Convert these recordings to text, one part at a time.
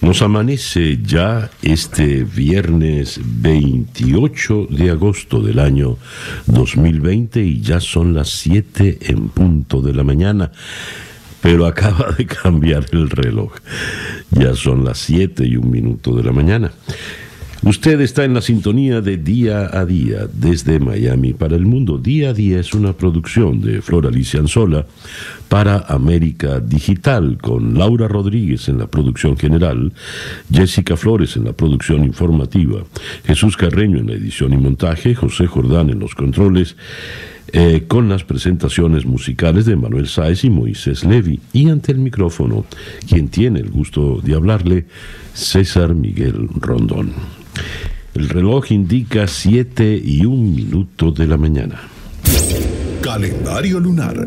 Nos amanece ya este viernes 28 de agosto del año 2020 y ya son las 7 en punto de la mañana. Pero acaba de cambiar el reloj. Ya son las 7 y un minuto de la mañana. Usted está en la sintonía de Día a Día desde Miami para el mundo. Día a Día es una producción de Flor Alicia Anzola para América Digital con Laura Rodríguez en la producción general, Jessica Flores en la producción informativa, Jesús Carreño en la edición y montaje, José Jordán en los controles. Eh, con las presentaciones musicales de Manuel Sáez y Moisés Levi, y ante el micrófono, quien tiene el gusto de hablarle, César Miguel Rondón. El reloj indica 7 y un minuto de la mañana. Calendario lunar.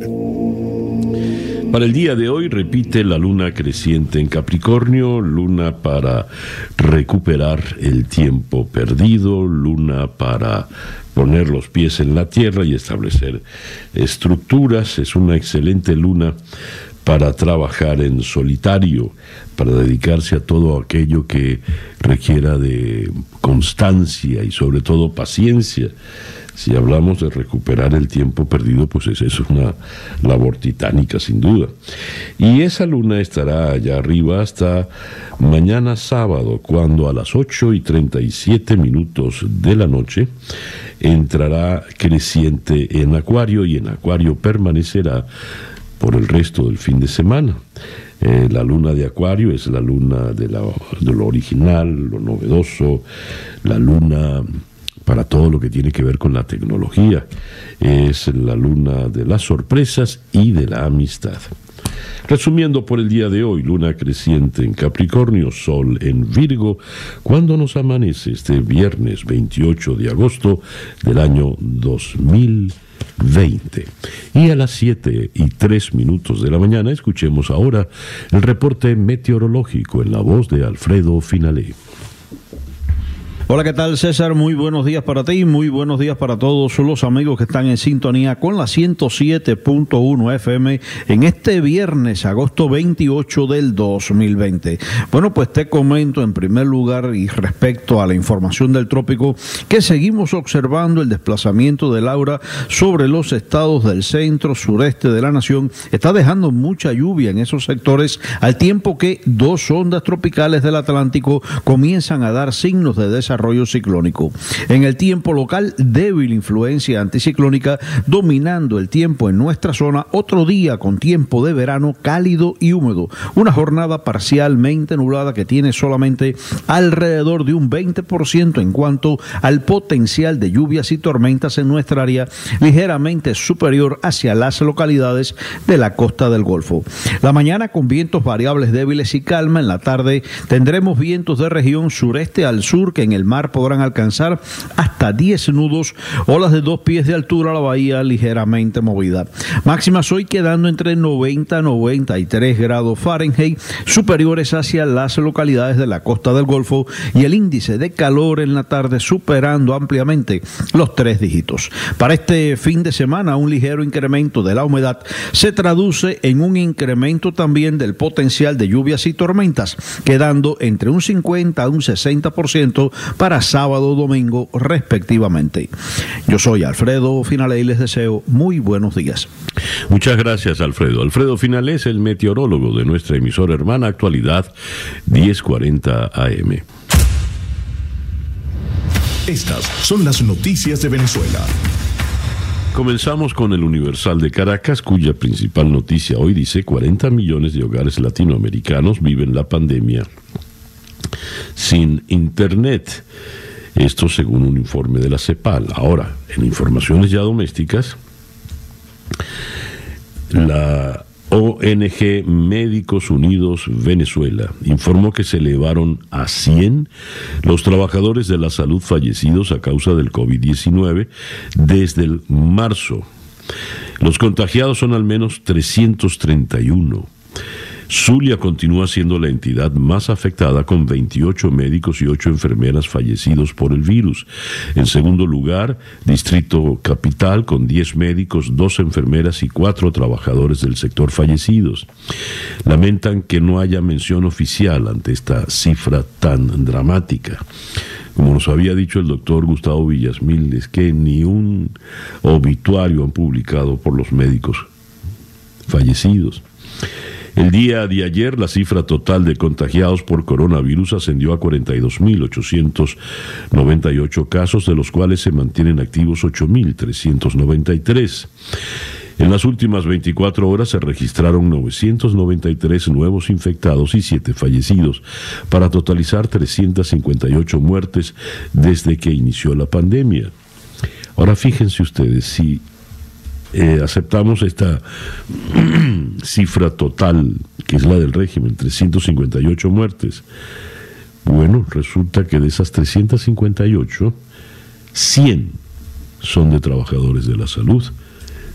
Para el día de hoy repite la luna creciente en Capricornio, luna para recuperar el tiempo perdido, luna para poner los pies en la tierra y establecer estructuras. Es una excelente luna para trabajar en solitario, para dedicarse a todo aquello que requiera de constancia y sobre todo paciencia. Si hablamos de recuperar el tiempo perdido, pues eso es una labor titánica sin duda. Y esa luna estará allá arriba hasta mañana sábado, cuando a las 8 y 37 minutos de la noche entrará creciente en Acuario y en Acuario permanecerá por el resto del fin de semana. Eh, la luna de Acuario es la luna de, de lo original, lo novedoso, la luna para todo lo que tiene que ver con la tecnología. Es la luna de las sorpresas y de la amistad. Resumiendo por el día de hoy, luna creciente en Capricornio, sol en Virgo, cuando nos amanece este viernes 28 de agosto del año 2020. Y a las 7 y 3 minutos de la mañana escuchemos ahora el reporte meteorológico en la voz de Alfredo Finalé. Hola, ¿qué tal César? Muy buenos días para ti, muy buenos días para todos los amigos que están en sintonía con la 107.1 FM en este viernes, agosto 28 del 2020. Bueno, pues te comento en primer lugar y respecto a la información del trópico que seguimos observando el desplazamiento de Laura sobre los estados del centro sureste de la nación. Está dejando mucha lluvia en esos sectores al tiempo que dos ondas tropicales del Atlántico comienzan a dar signos de desarrollo ciclónico. En el tiempo local, débil influencia anticiclónica dominando el tiempo en nuestra zona, otro día con tiempo de verano cálido y húmedo, una jornada parcialmente nublada que tiene solamente alrededor de un 20% en cuanto al potencial de lluvias y tormentas en nuestra área, ligeramente superior hacia las localidades de la costa del Golfo. La mañana con vientos variables débiles y calma, en la tarde tendremos vientos de región sureste al sur que en el mar podrán alcanzar hasta 10 nudos, olas de dos pies de altura, la bahía ligeramente movida. Máximas hoy quedando entre 90 y 93 grados Fahrenheit, superiores hacia las localidades de la costa del Golfo y el índice de calor en la tarde superando ampliamente los tres dígitos. Para este fin de semana, un ligero incremento de la humedad se traduce en un incremento también del potencial de lluvias y tormentas, quedando entre un 50 a un 60% para sábado o domingo respectivamente. Yo soy Alfredo Finale y les deseo muy buenos días. Muchas gracias Alfredo. Alfredo Finale es el meteorólogo de nuestra emisora hermana Actualidad 1040 AM. Estas son las noticias de Venezuela. Comenzamos con el Universal de Caracas, cuya principal noticia hoy dice 40 millones de hogares latinoamericanos viven la pandemia sin Internet. Esto según un informe de la CEPAL. Ahora, en informaciones ya domésticas, la ONG Médicos Unidos Venezuela informó que se elevaron a 100 los trabajadores de la salud fallecidos a causa del COVID-19 desde el marzo. Los contagiados son al menos 331. Zulia continúa siendo la entidad más afectada con 28 médicos y 8 enfermeras fallecidos por el virus. En segundo lugar, Distrito Capital con 10 médicos, 2 enfermeras y 4 trabajadores del sector fallecidos. Lamentan que no haya mención oficial ante esta cifra tan dramática. Como nos había dicho el doctor Gustavo Villasmil, es que ni un obituario han publicado por los médicos fallecidos. El día de ayer la cifra total de contagiados por coronavirus ascendió a 42.898 casos, de los cuales se mantienen activos 8.393. En las últimas 24 horas se registraron 993 nuevos infectados y 7 fallecidos, para totalizar 358 muertes desde que inició la pandemia. Ahora fíjense ustedes, si eh, aceptamos esta cifra total, que es la del régimen, 358 muertes, bueno, resulta que de esas 358, 100 son de trabajadores de la salud,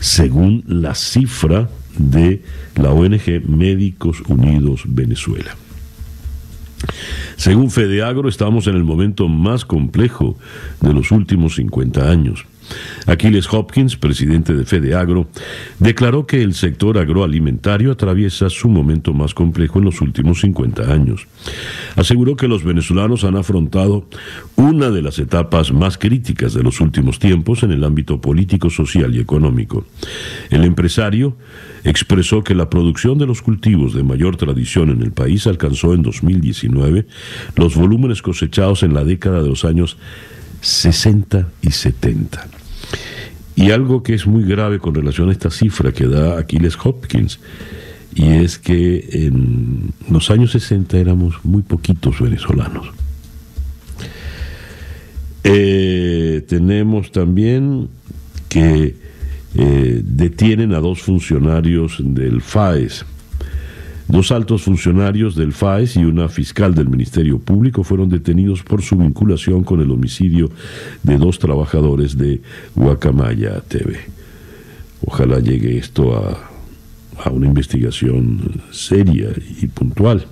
según la cifra de la ONG Médicos Unidos Venezuela. Según Fedeagro, estamos en el momento más complejo de los últimos 50 años. Aquiles Hopkins, presidente de FedeAgro, declaró que el sector agroalimentario atraviesa su momento más complejo en los últimos 50 años. Aseguró que los venezolanos han afrontado una de las etapas más críticas de los últimos tiempos en el ámbito político, social y económico. El empresario expresó que la producción de los cultivos de mayor tradición en el país alcanzó en 2019 los volúmenes cosechados en la década de los años 60 y 70. Y algo que es muy grave con relación a esta cifra que da Aquiles Hopkins, y es que en los años 60 éramos muy poquitos venezolanos. Eh, tenemos también que eh, detienen a dos funcionarios del FAES Dos altos funcionarios del FAES y una fiscal del Ministerio Público fueron detenidos por su vinculación con el homicidio de dos trabajadores de Guacamaya TV. Ojalá llegue esto a, una investigación seria y puntual.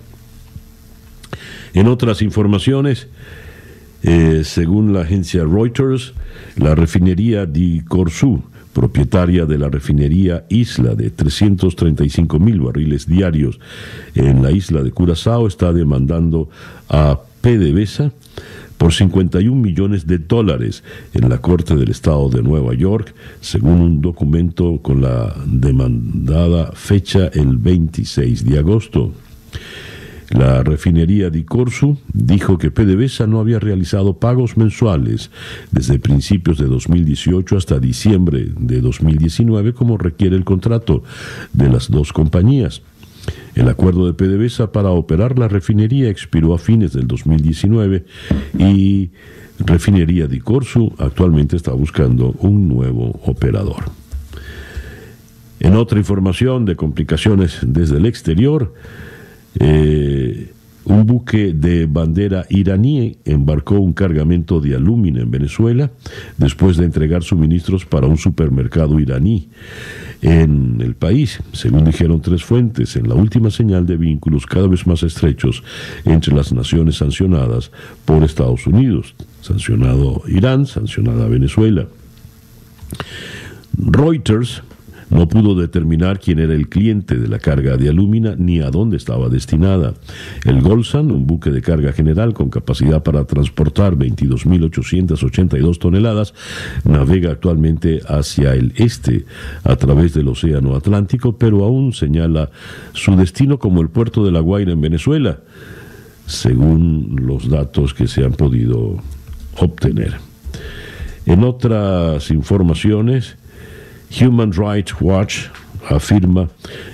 En otras informaciones, eh, según la agencia Reuters, la refinería de Corsu propietaria de la refinería Isla de 335 mil barriles diarios en la isla de Curazao, está demandando a PDVSA por 51 millones de dólares en la Corte del Estado de Nueva York, según un documento con la demandada fecha el 26 de agosto. La refinería de Corsu dijo que PDVSA no había realizado pagos mensuales desde principios de 2018 hasta diciembre de 2019 como requiere el contrato de las dos compañías. El acuerdo de PDVSA para operar la refinería expiró a fines del 2019 y Refinería de Corsu actualmente está buscando un nuevo operador. En otra información de complicaciones desde el exterior, eh, un buque de bandera iraní embarcó un cargamento de alumina en Venezuela después de entregar suministros para un supermercado iraní en el país, según dijeron tres fuentes, en la última señal de vínculos cada vez más estrechos entre las naciones sancionadas por Estados Unidos, sancionado Irán, sancionada Venezuela. Reuters no pudo determinar quién era el cliente de la carga de alúmina ni a dónde estaba destinada. El Golsan, un buque de carga general con capacidad para transportar 22.882 toneladas, navega actualmente hacia el este a través del Océano Atlántico, pero aún señala su destino como el puerto de La Guaira en Venezuela, según los datos que se han podido obtener. En otras informaciones, Human Rights Watch afirma,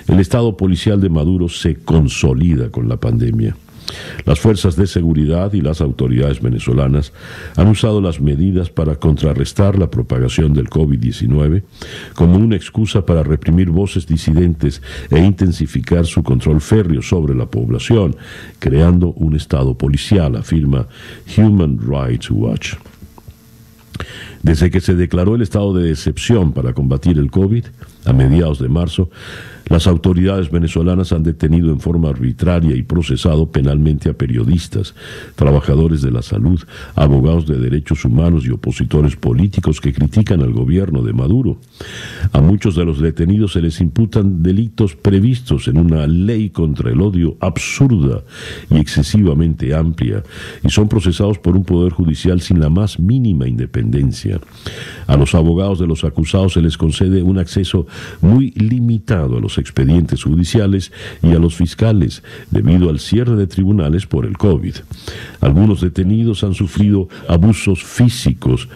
el estado policial de Maduro se consolida con la pandemia. Las fuerzas de seguridad y las autoridades venezolanas han usado las medidas para contrarrestar la propagación del COVID-19 como una excusa para reprimir voces disidentes e intensificar su control férreo sobre la población, creando un estado policial, afirma Human Rights Watch. Desde que se declaró el estado de excepción para combatir el COVID, a mediados de marzo, las autoridades venezolanas han detenido en forma arbitraria y procesado penalmente a periodistas, trabajadores de la salud, abogados de derechos humanos y opositores políticos que critican al gobierno de Maduro. A muchos de los detenidos se les imputan delitos previstos en una ley contra el odio absurda y excesivamente amplia y son procesados por un poder judicial sin la más mínima independencia. A los abogados de los acusados se les concede un acceso muy limitado a los expedientes judiciales y a los fiscales debido al cierre de tribunales por el COVID. Algunos detenidos han sufrido abusos físicos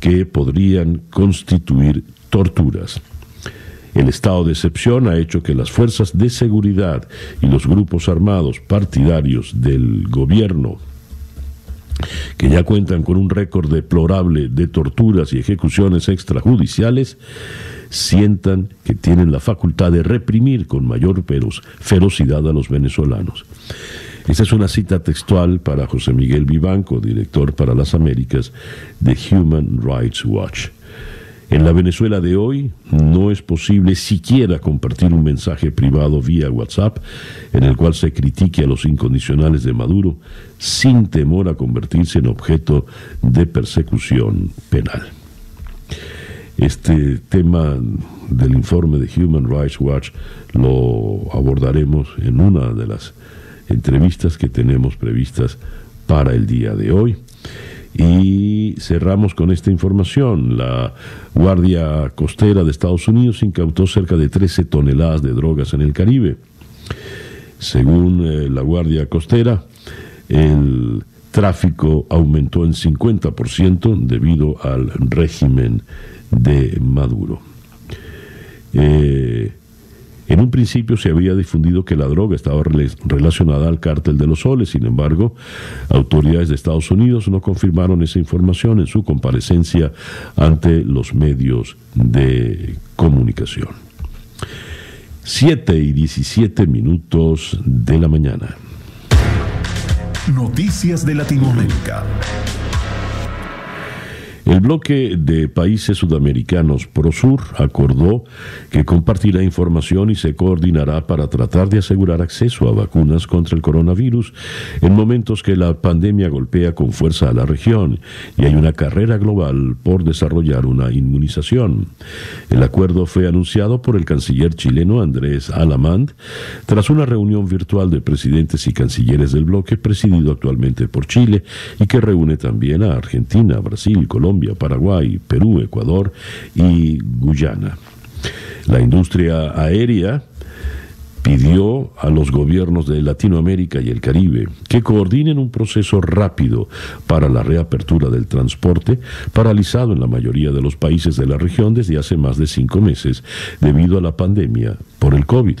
que podrían constituir torturas. El estado de excepción ha hecho que las fuerzas de seguridad y los grupos armados partidarios del gobierno que ya cuentan con un récord deplorable de torturas y ejecuciones extrajudiciales, sientan que tienen la facultad de reprimir con mayor ferocidad a los venezolanos. Esta es una cita textual para José Miguel Vivanco, director para las Américas de Human Rights Watch. En la Venezuela de hoy no es posible siquiera compartir un mensaje privado vía WhatsApp en el cual se critique a los incondicionales de Maduro sin temor a convertirse en objeto de persecución penal. Este tema del informe de Human Rights Watch lo abordaremos en una de las entrevistas que tenemos previstas para el día de hoy. Y cerramos con esta información. La Guardia Costera de Estados Unidos incautó cerca de 13 toneladas de drogas en el Caribe. Según eh, la Guardia Costera, el tráfico aumentó en 50% debido al régimen de Maduro. Eh, en un principio se había difundido que la droga estaba relacionada al cártel de los soles, sin embargo, autoridades de Estados Unidos no confirmaron esa información en su comparecencia ante los medios de comunicación. 7 y 17 minutos de la mañana. Noticias de Latinoamérica. El bloque de países sudamericanos ProSur acordó que compartirá información y se coordinará para tratar de asegurar acceso a vacunas contra el coronavirus en momentos que la pandemia golpea con fuerza a la región y hay una carrera global por desarrollar una inmunización. El acuerdo fue anunciado por el canciller chileno Andrés Alamand tras una reunión virtual de presidentes y cancilleres del bloque presidido actualmente por Chile y que reúne también a Argentina, Brasil, Colombia, Paraguay, Perú, Ecuador y Guyana. La industria aérea pidió a los gobiernos de Latinoamérica y el Caribe que coordinen un proceso rápido para la reapertura del transporte, paralizado en la mayoría de los países de la región desde hace más de cinco meses debido a la pandemia por el COVID.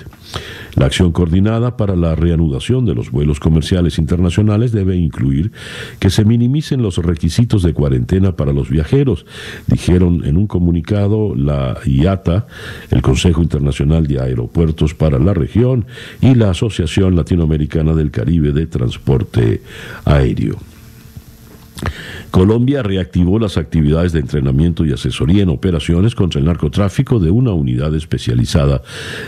La acción coordinada para la reanudación de los vuelos comerciales internacionales debe incluir que se minimicen los requisitos de cuarentena para los viajeros, dijeron en un comunicado la IATA, el Consejo Internacional de Aeropuertos para la región y la Asociación Latinoamericana del Caribe de Transporte Aéreo. Colombia reactivó las actividades de entrenamiento y asesoría en operaciones contra el narcotráfico de una unidad especializada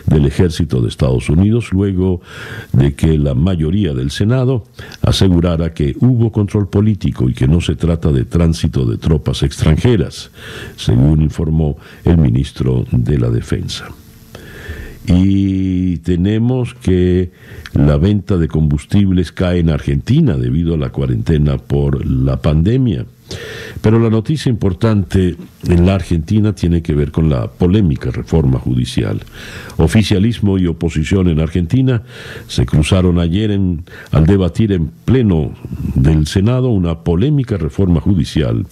del ejército de Estados Unidos luego de que la mayoría del Senado asegurara que hubo control político y que no se trata de tránsito de tropas extranjeras, según informó el ministro de la Defensa y tenemos que la venta de combustibles cae en Argentina debido a la cuarentena por la pandemia. Pero la noticia importante en la Argentina tiene que ver con la polémica reforma judicial. Oficialismo y oposición en Argentina se cruzaron ayer en, al debatir en pleno del Senado una polémica reforma judicial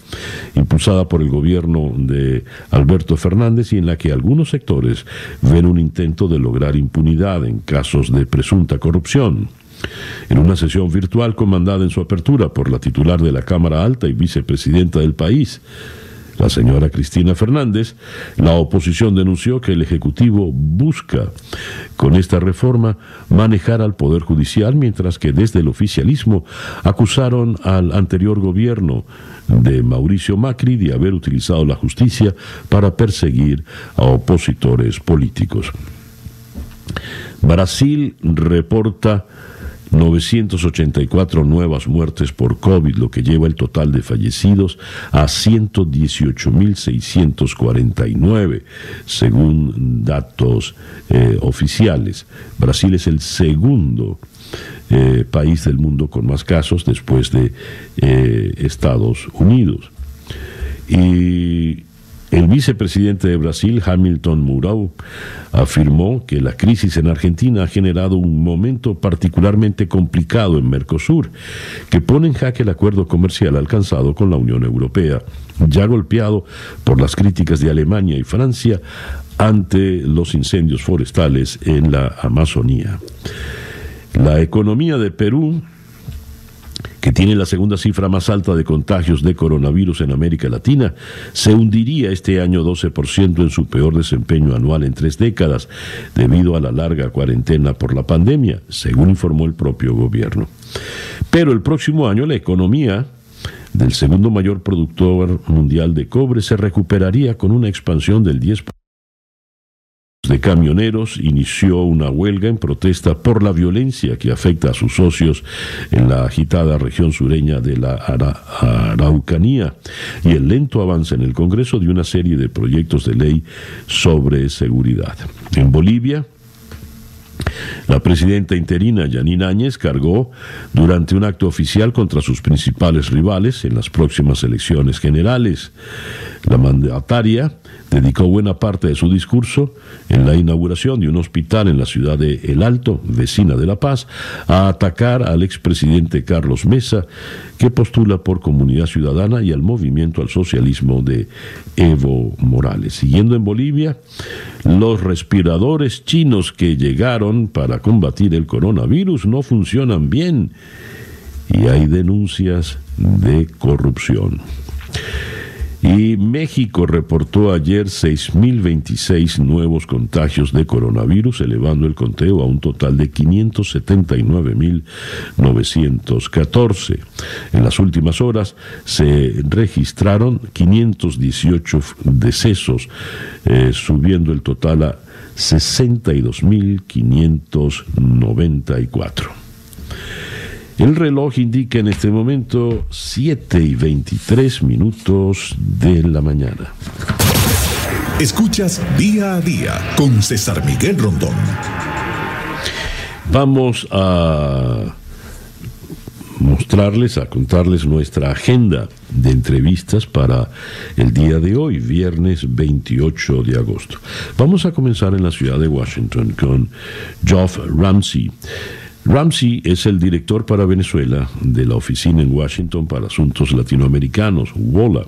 impulsada por el gobierno de Alberto Fernández y en la que algunos sectores ven un intento de lograr impunidad en casos de presunta corrupción. En una sesión virtual comandada en su apertura por la titular de la Cámara Alta y vicepresidenta del país, la señora Cristina Fernández, la oposición denunció que el Ejecutivo busca con esta reforma manejar al Poder Judicial, mientras que desde el oficialismo acusaron al anterior gobierno de Mauricio Macri de haber utilizado la justicia para perseguir a opositores políticos. Brasil reporta 984 nuevas muertes por COVID, lo que lleva el total de fallecidos a 118.649, según datos eh, oficiales. Brasil es el segundo eh, país del mundo con más casos después de eh, Estados Unidos. Y el vicepresidente de Brasil, Hamilton Mourão, afirmó que la crisis en Argentina ha generado un momento particularmente complicado en Mercosur, que pone en jaque el acuerdo comercial alcanzado con la Unión Europea, ya golpeado por las críticas de Alemania y Francia ante los incendios forestales en la Amazonía. La economía de Perú que tiene la segunda cifra más alta de contagios de coronavirus en América Latina, se hundiría este año 12% en su peor desempeño anual en tres décadas, debido a la larga cuarentena por la pandemia, según informó el propio gobierno. Pero el próximo año la economía del segundo mayor productor mundial de cobre se recuperaría con una expansión del 10% de camioneros inició una huelga en protesta por la violencia que afecta a sus socios en la agitada región sureña de la Araucanía y el lento avance en el Congreso de una serie de proyectos de ley sobre seguridad. En Bolivia, la presidenta interina Yanina Áñez cargó durante un acto oficial contra sus principales rivales en las próximas elecciones generales. La mandataria dedicó buena parte de su discurso en la inauguración de un hospital en la ciudad de El Alto, vecina de La Paz, a atacar al expresidente Carlos Mesa, que postula por Comunidad Ciudadana y al movimiento al socialismo de Evo Morales. Siguiendo en Bolivia, los respiradores chinos que llegaron para combatir el coronavirus no funcionan bien y hay denuncias de corrupción. Y México reportó ayer 6.026 nuevos contagios de coronavirus, elevando el conteo a un total de 579.914. En las últimas horas se registraron 518 decesos, eh, subiendo el total a 62.594. El reloj indica en este momento 7 y 23 minutos de la mañana. Escuchas día a día con César Miguel Rondón. Vamos a mostrarles, a contarles nuestra agenda de entrevistas para el día de hoy, viernes 28 de agosto. Vamos a comenzar en la ciudad de Washington con Geoff Ramsey. Ramsey es el director para Venezuela de la Oficina en Washington para Asuntos Latinoamericanos, WOLA.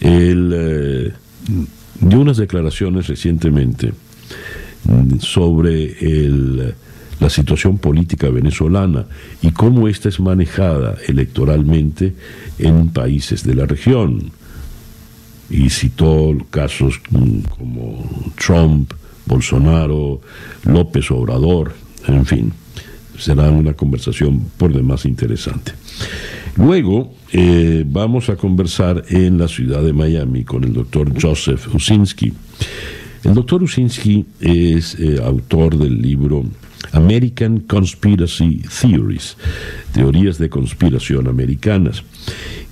Él eh, dio unas declaraciones recientemente sobre la situación política venezolana y cómo ésta es manejada electoralmente en países de la región. Y citó casos como Trump, Bolsonaro, López Obrador, en fin será una conversación por demás interesante. Luego eh, vamos a conversar en la ciudad de Miami con el doctor Joseph Usinski. El doctor Usinski es eh, autor del libro American Conspiracy Theories, teorías de conspiración americanas.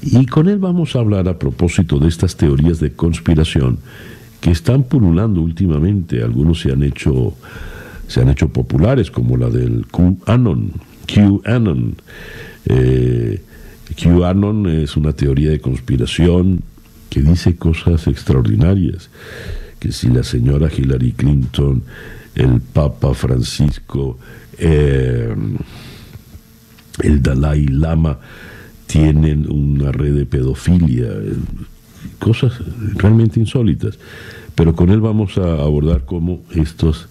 Y con él vamos a hablar a propósito de estas teorías de conspiración que están pululando últimamente. Algunos se han hecho se han hecho populares, como la del QAnon. QAnon. Eh, QAnon es una teoría de conspiración que dice cosas extraordinarias, que si la señora Hillary Clinton, el Papa Francisco, eh, el Dalai Lama tienen una red de pedofilia, cosas realmente insólitas. Pero con él vamos a abordar cómo estos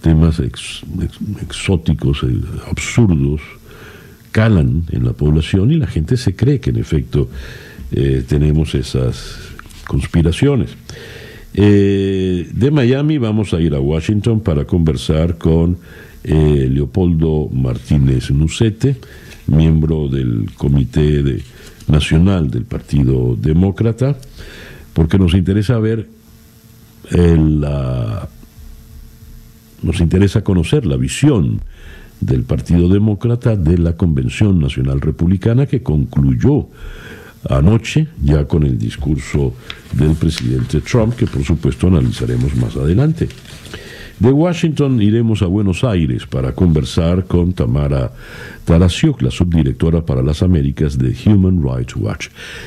temas exóticos, eh, absurdos, calan en la población y la gente se cree que en efecto eh, tenemos esas conspiraciones. Eh, de Miami vamos a ir a Washington para conversar con Leopoldo Martínez Nucete, miembro del Comité Nacional del Partido Demócrata, porque nos interesa ver la nos interesa conocer la visión del Partido Demócrata de la Convención Nacional Republicana que concluyó anoche ya con el discurso del presidente Trump que por supuesto analizaremos más adelante. De Washington iremos a Buenos Aires para conversar con Tamara Tarasiuk, la subdirectora para las Américas de Human Rights Watch.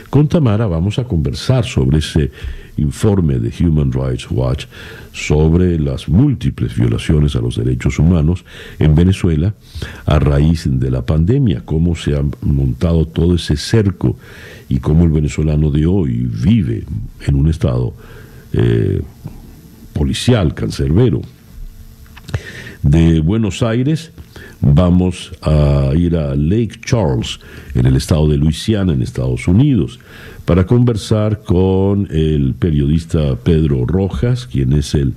Con Tamara vamos a conversar sobre ese informe de Human Rights Watch sobre las múltiples violaciones a los derechos humanos en Venezuela a raíz de la pandemia, cómo se ha montado todo ese cerco y cómo el venezolano de hoy vive en un estado eh, policial, cancerbero. De Buenos Aires vamos a ir a Lake Charles, en el estado de Luisiana, en Estados Unidos para conversar con el periodista Pedro Rojas, quien es el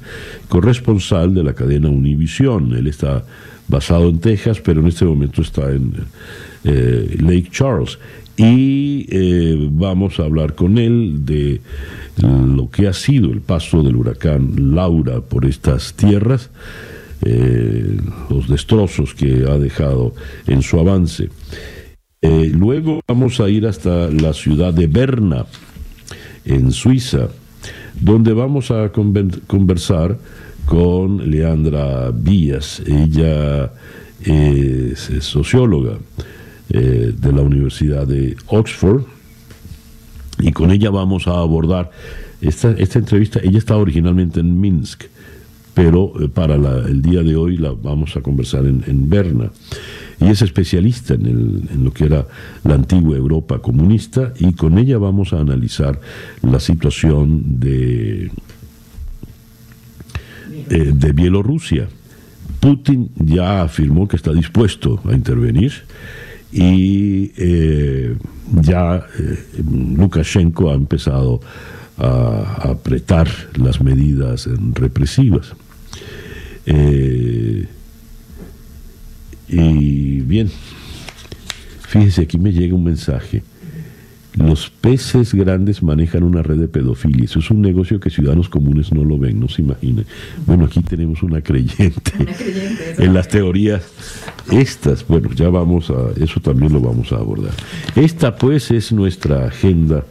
corresponsal de la cadena Univisión. Él está basado en Texas, pero en este momento está en eh, Lake Charles. Y eh, vamos a hablar con él de lo que ha sido el paso del huracán Laura por estas tierras, eh, los destrozos que ha dejado en su avance. Eh, luego vamos a ir hasta la ciudad de Berna, en Suiza, donde vamos a conversar con Leandra Vías. Ella es, socióloga eh, de la Universidad de Oxford y con ella vamos a abordar esta, esta entrevista. Ella estaba originalmente en Minsk, pero eh, para el día de hoy la vamos a conversar en, Berna y es especialista en, lo que era la antigua Europa comunista y con ella vamos a analizar la situación de, eh, de Bielorrusia. Putin ya afirmó que está dispuesto a intervenir y eh, ya Lukashenko ha empezado a, apretar las medidas represivas. Y bien, fíjese, aquí me llega un mensaje. Los peces grandes manejan una red de pedofilia. Eso es un negocio que ciudadanos comunes no lo ven, no se imaginan. Bueno, aquí tenemos una creyente, en las teorías estas. Bueno, ya vamos a, eso también lo vamos a abordar. Esta pues es nuestra agenda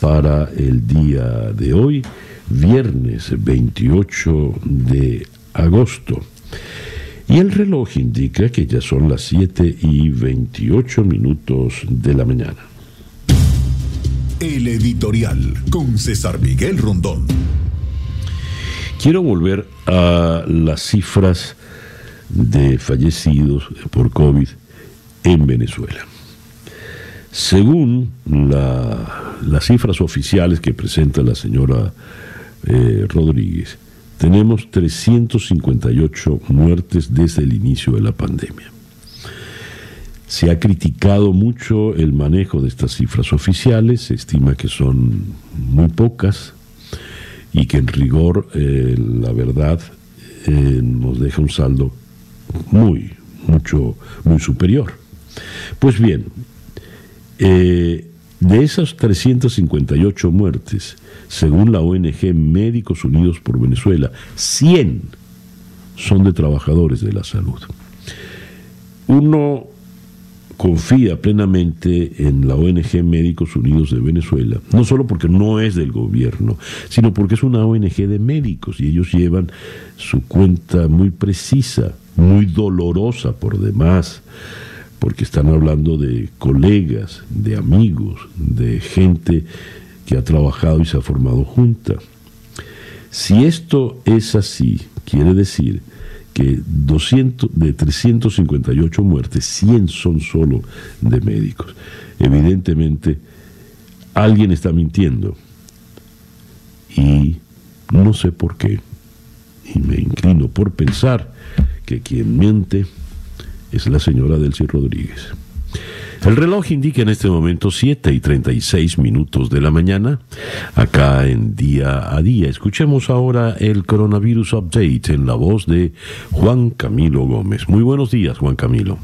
para el día de hoy, viernes 28 de agosto. Y el reloj indica que ya son las 7 y 28 minutos de la mañana. El editorial con César Miguel Rondón. Quiero volver a las cifras de fallecidos por COVID en Venezuela. Según las cifras oficiales que presenta la señora eh, Rodríguez, tenemos 358 muertes desde el inicio de la pandemia. Se ha criticado mucho el manejo de estas cifras oficiales, se estima que son muy pocas y que en rigor eh, la verdad eh, nos deja un saldo muy, mucho, muy superior. Pues bien, eh, de esas 358 muertes, según la ONG Médicos Unidos por Venezuela, 100 son de trabajadores de la salud. Uno confía plenamente en la ONG Médicos Unidos de Venezuela, no solo porque no es del gobierno, sino porque es una ONG de médicos y ellos llevan su cuenta muy precisa, muy dolorosa por demás, porque están hablando de colegas, de amigos, de gente que ha trabajado y se ha formado junta. Si esto es así, quiere decir que 200, de 358 muertes, 100 son solo de médicos. Evidentemente, alguien está mintiendo. Y no sé por qué. y me inclino por pensar que quien miente es la señora Delcy Rodríguez. El reloj indica en este momento 7 y 36 minutos de la mañana, acá en día a día. Escuchemos ahora el coronavirus update en la voz de Juan Camilo Gómez. Muy buenos días, Juan Camilo.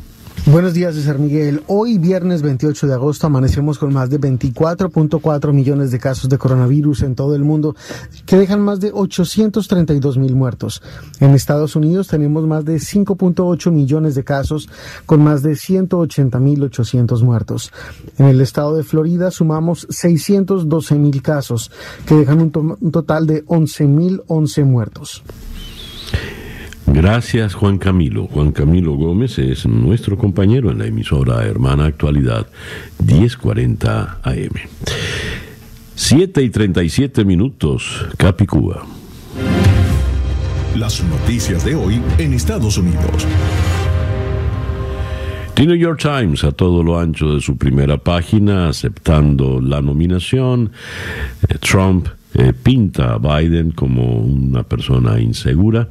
Buenos días, César Miguel. Hoy, viernes 28 de agosto, amanecemos con más de 24.4 millones de casos de coronavirus en todo el mundo, que dejan más de 832 mil muertos. En Estados Unidos tenemos más de 5.8 millones de casos, con más de 180 mil 800 muertos. En el estado de Florida sumamos 612 mil casos, que dejan un, to un total de 11 mil 11 muertos. Gracias Juan Camilo. Juan Camilo Gómez es nuestro compañero en la emisora Hermana Actualidad 1040 AM. 7 y 37 minutos, Capicúa. Las noticias de hoy en Estados Unidos. The New York Times a todo lo ancho de su primera página aceptando la nominación. Trump eh, pinta a Biden como una persona insegura,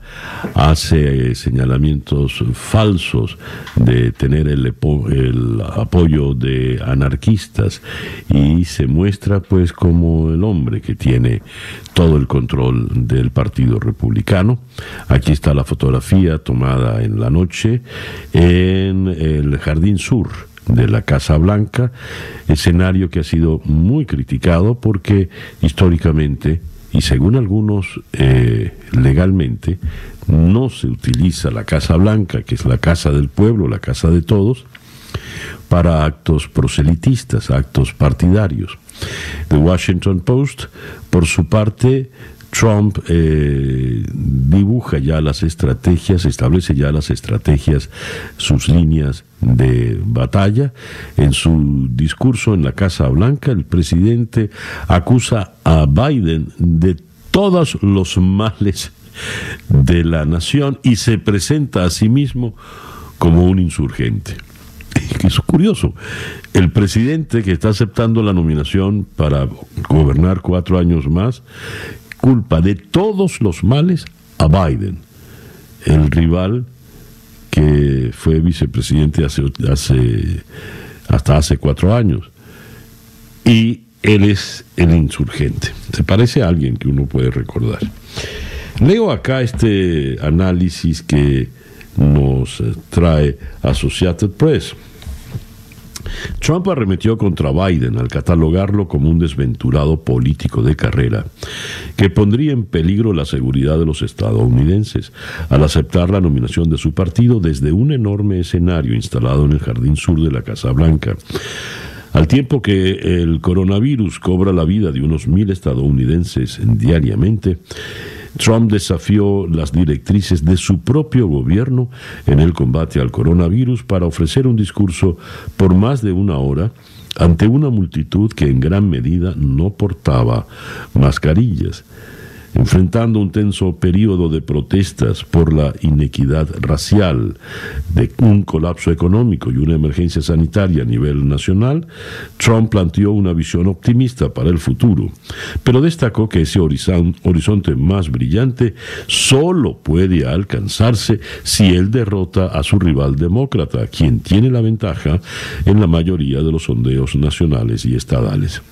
hace señalamientos falsos de tener el, el, apoyo de anarquistas y se muestra pues como el hombre que tiene todo el control del Partido Republicano. Aquí está la fotografía tomada en la noche en el Jardín Sur de la Casa Blanca, escenario que ha sido muy criticado porque históricamente y según algunos eh, legalmente no se utiliza la Casa Blanca, que es la casa del pueblo, la casa de todos, para actos proselitistas, actos partidarios. The Washington Post, por su parte, Trump eh, dibuja ya las estrategias, establece ya las estrategias, sus líneas de batalla. En su discurso en la Casa Blanca, el presidente acusa a Biden de todos los males de la nación y se presenta a sí mismo como un insurgente. Es curioso, el presidente que está aceptando la nominación para gobernar cuatro años más culpa de todos los males a Biden, el rival que fue vicepresidente hace, hasta hace cuatro años. Y él es el insurgente. Se parece a alguien que uno puede recordar. Leo acá este análisis que nos trae Associated Press. Trump arremetió contra Biden al catalogarlo como un desventurado político de carrera que pondría en peligro la seguridad de los estadounidenses al aceptar la nominación de su partido desde un enorme escenario instalado en el jardín sur de la Casa Blanca. Al tiempo que el coronavirus cobra la vida de unos mil estadounidenses diariamente, Trump desafió las directrices de su propio gobierno en el combate al coronavirus para ofrecer un discurso por más de una hora ante una multitud que en gran medida no portaba mascarillas enfrentando un tenso periodo de protestas por la inequidad racial, de un colapso económico y una emergencia sanitaria a nivel nacional, Trump planteó una visión optimista para el futuro, pero destacó que ese horizonte más brillante solo puede alcanzarse si él derrota a su rival demócrata, quien tiene la ventaja en la mayoría de los sondeos nacionales y estadales.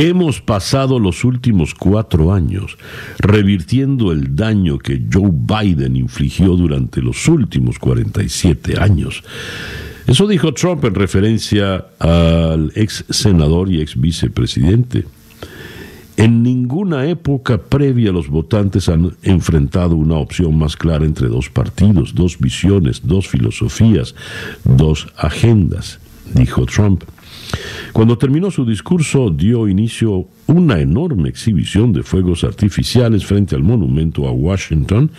Hemos pasado los últimos cuatro años revirtiendo el daño que Joe Biden infligió durante los últimos 47 años. Eso dijo Trump en referencia al ex senador y ex vicepresidente. En ninguna época previa los votantes han enfrentado una opción más clara entre dos partidos, dos visiones, dos filosofías, dos agendas, dijo Trump. Cuando terminó su discurso, dio inicio una enorme exhibición de fuegos artificiales frente al monumento a Washington,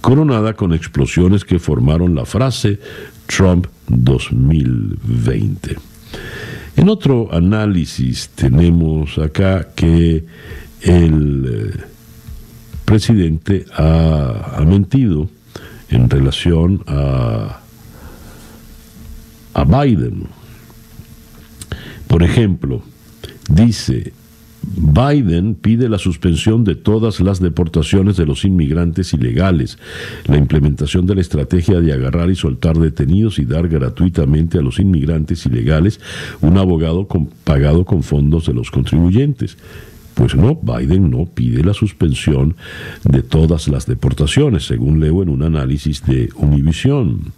coronada con explosiones que formaron la frase Trump 2020. En otro análisis tenemos acá que el presidente ha, ha mentido en relación a, a Biden. Por ejemplo, dice Biden pide la suspensión de todas las deportaciones de los inmigrantes ilegales, la implementación de la estrategia de agarrar y soltar detenidos y dar gratuitamente a los inmigrantes ilegales un abogado pagado con fondos de los contribuyentes. Pues no, Biden no pide la suspensión de todas las deportaciones, según leo en un análisis de Univision.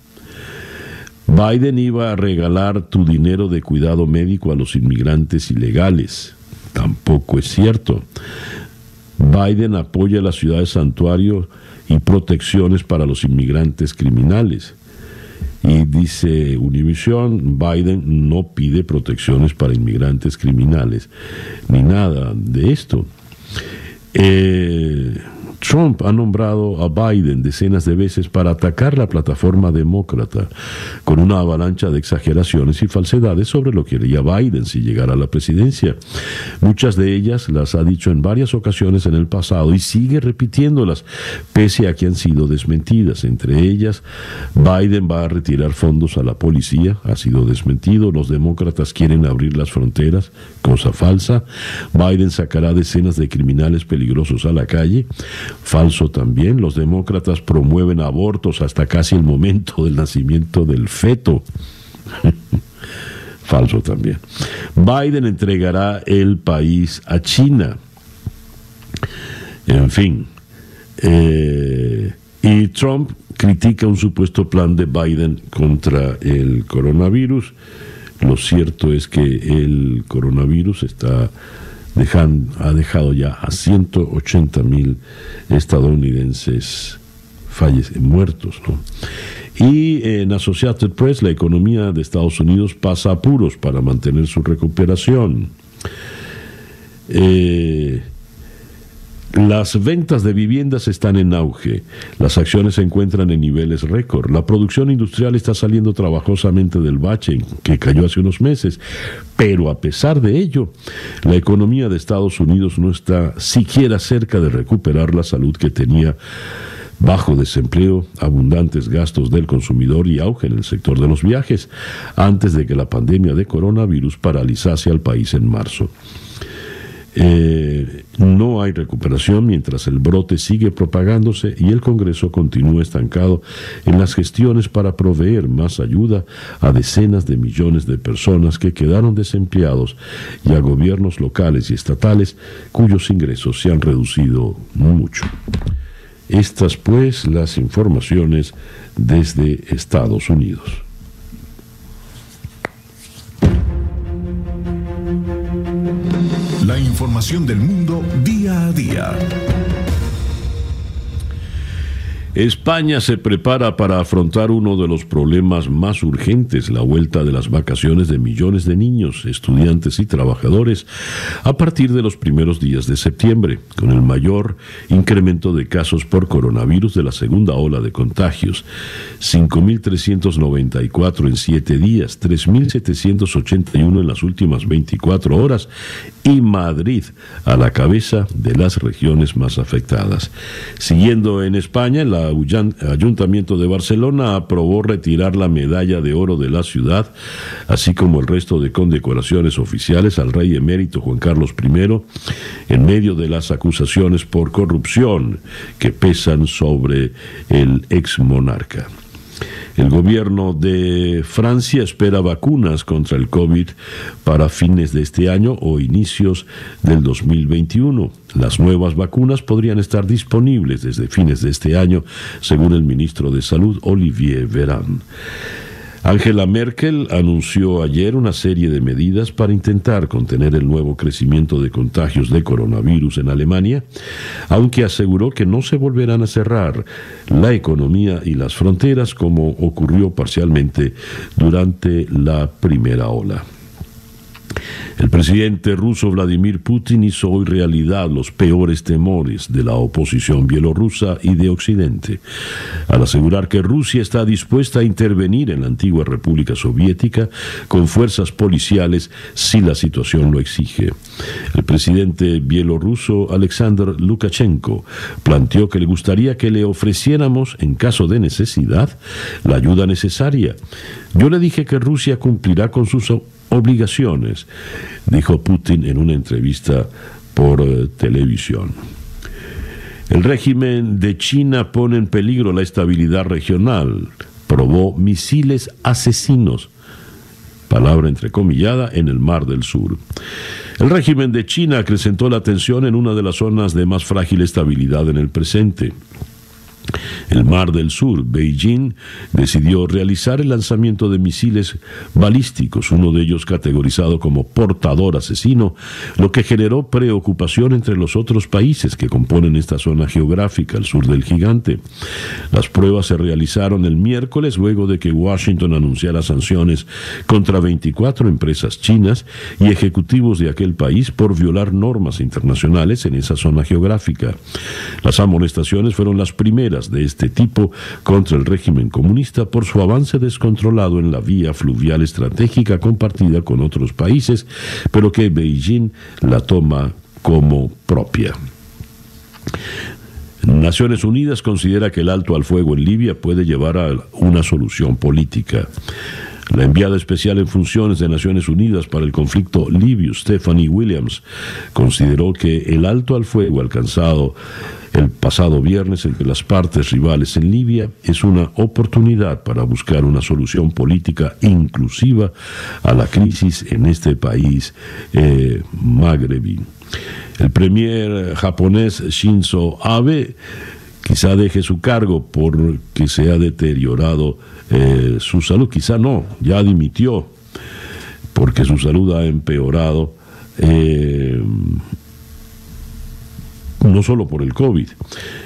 Biden iba a regalar tu dinero de cuidado médico a los inmigrantes ilegales. Tampoco es cierto. Biden apoya la ciudad de santuario y protecciones para los inmigrantes criminales. Y dice Univision, Biden no pide protecciones para inmigrantes criminales, ni nada de esto. Eh, Trump ha nombrado a Biden decenas de veces para atacar la plataforma demócrata, con una avalancha de exageraciones y falsedades sobre lo que haría Biden si llegara a la presidencia. Muchas de ellas las ha dicho en varias ocasiones en el pasado y sigue repitiéndolas, pese a que han sido desmentidas. Entre ellas, Biden va a retirar fondos a la policía, ha sido desmentido. Los demócratas quieren abrir las fronteras, cosa falsa. Biden sacará decenas de criminales peligrosos a la calle. Falso también, los demócratas promueven abortos hasta casi el momento del nacimiento del feto. Falso también. Biden entregará el país a China. En fin. Eh, y Trump critica un supuesto plan de Biden contra el coronavirus. Lo cierto es que el coronavirus está ha dejado ya a 180 mil estadounidenses muertos. Y en Associated Press, la economía de Estados Unidos pasa apuros para mantener su recuperación. Eh, las ventas de viviendas están en auge, las acciones se encuentran en niveles récord, la producción industrial está saliendo trabajosamente del bache que cayó hace unos meses, pero a pesar de ello, la economía de Estados Unidos no está siquiera cerca de recuperar la salud que tenía bajo desempleo, abundantes gastos del consumidor y auge en el sector de los viajes, antes de que la pandemia de coronavirus paralizase al país en marzo. Eh, no hay recuperación mientras el brote sigue propagándose y el Congreso continúa estancado en las gestiones para proveer más ayuda a decenas de millones de personas que quedaron desempleados y a gobiernos locales y estatales cuyos ingresos se han reducido mucho. Estas pues las informaciones desde Estados Unidos. La información del mundo día a día. España se prepara para afrontar uno de los problemas más urgentes, la vuelta de las vacaciones de millones de niños, estudiantes y trabajadores a partir de los primeros días de septiembre, con el mayor incremento de casos por coronavirus de la segunda ola de contagios. 5.394 en siete días, 3.781 en las últimas 24 horas y Madrid a la cabeza de las regiones más afectadas. Siguiendo en España, la Ayuntamiento de Barcelona aprobó retirar la medalla de oro de la ciudad, así como el resto de condecoraciones oficiales al rey emérito Juan Carlos I, en medio de las acusaciones por corrupción que pesan sobre el ex monarca. El gobierno de Francia espera vacunas contra el COVID para fines de este año o inicios del 2021. Las nuevas vacunas podrían estar disponibles desde fines de este año, según el ministro de Salud, Olivier Véran. Angela Merkel anunció ayer una serie de medidas para intentar contener el nuevo crecimiento de contagios de coronavirus en Alemania, aunque aseguró que no se volverán a cerrar la economía y las fronteras como ocurrió parcialmente durante la primera ola. El presidente ruso Vladimir Putin hizo hoy realidad los peores temores de la oposición bielorrusa y de Occidente, al asegurar que Rusia está dispuesta a intervenir en la antigua República Soviética con fuerzas policiales si la situación lo exige. El presidente bielorruso Alexander Lukashenko planteó que le gustaría que le ofreciéramos, en caso de necesidad, la ayuda necesaria. Yo le dije que Rusia cumplirá con sus obligaciones, dijo Putin en una entrevista por eh, televisión. El régimen de China pone en peligro la estabilidad regional, probó misiles asesinos palabra entrecomillada, en el Mar del Sur. El régimen de China acrecentó la tensión en una de las zonas de más frágil estabilidad en el presente el Mar del Sur, Beijing decidió realizar el lanzamiento de misiles balísticos, uno de ellos categorizado como portador asesino, lo que generó preocupación entre los otros países que componen esta zona geográfica al sur del gigante. Las pruebas se realizaron el miércoles luego de que Washington anunciara sanciones contra 24 empresas chinas y ejecutivos de aquel país por violar normas internacionales en esa zona geográfica. Las amonestaciones fueron las primeras de este tipo contra el régimen comunista por su avance descontrolado en la vía fluvial estratégica compartida con otros países, pero que Beijing la toma como propia. Naciones Unidas considera que el alto al fuego en Libia puede llevar a una solución política. La enviada especial en funciones de Naciones Unidas para el conflicto libio, Stephanie Williams, consideró que el alto al fuego alcanzado el pasado viernes entre las partes rivales en Libia es una oportunidad para buscar una solución política inclusiva a la crisis en este país eh, magrebí. El premier japonés Shinzo Abe quizá deje su cargo porque se ha deteriorado eh, su salud, quizá no, ya dimitió porque su salud ha empeorado. Eh, no solo por el COVID.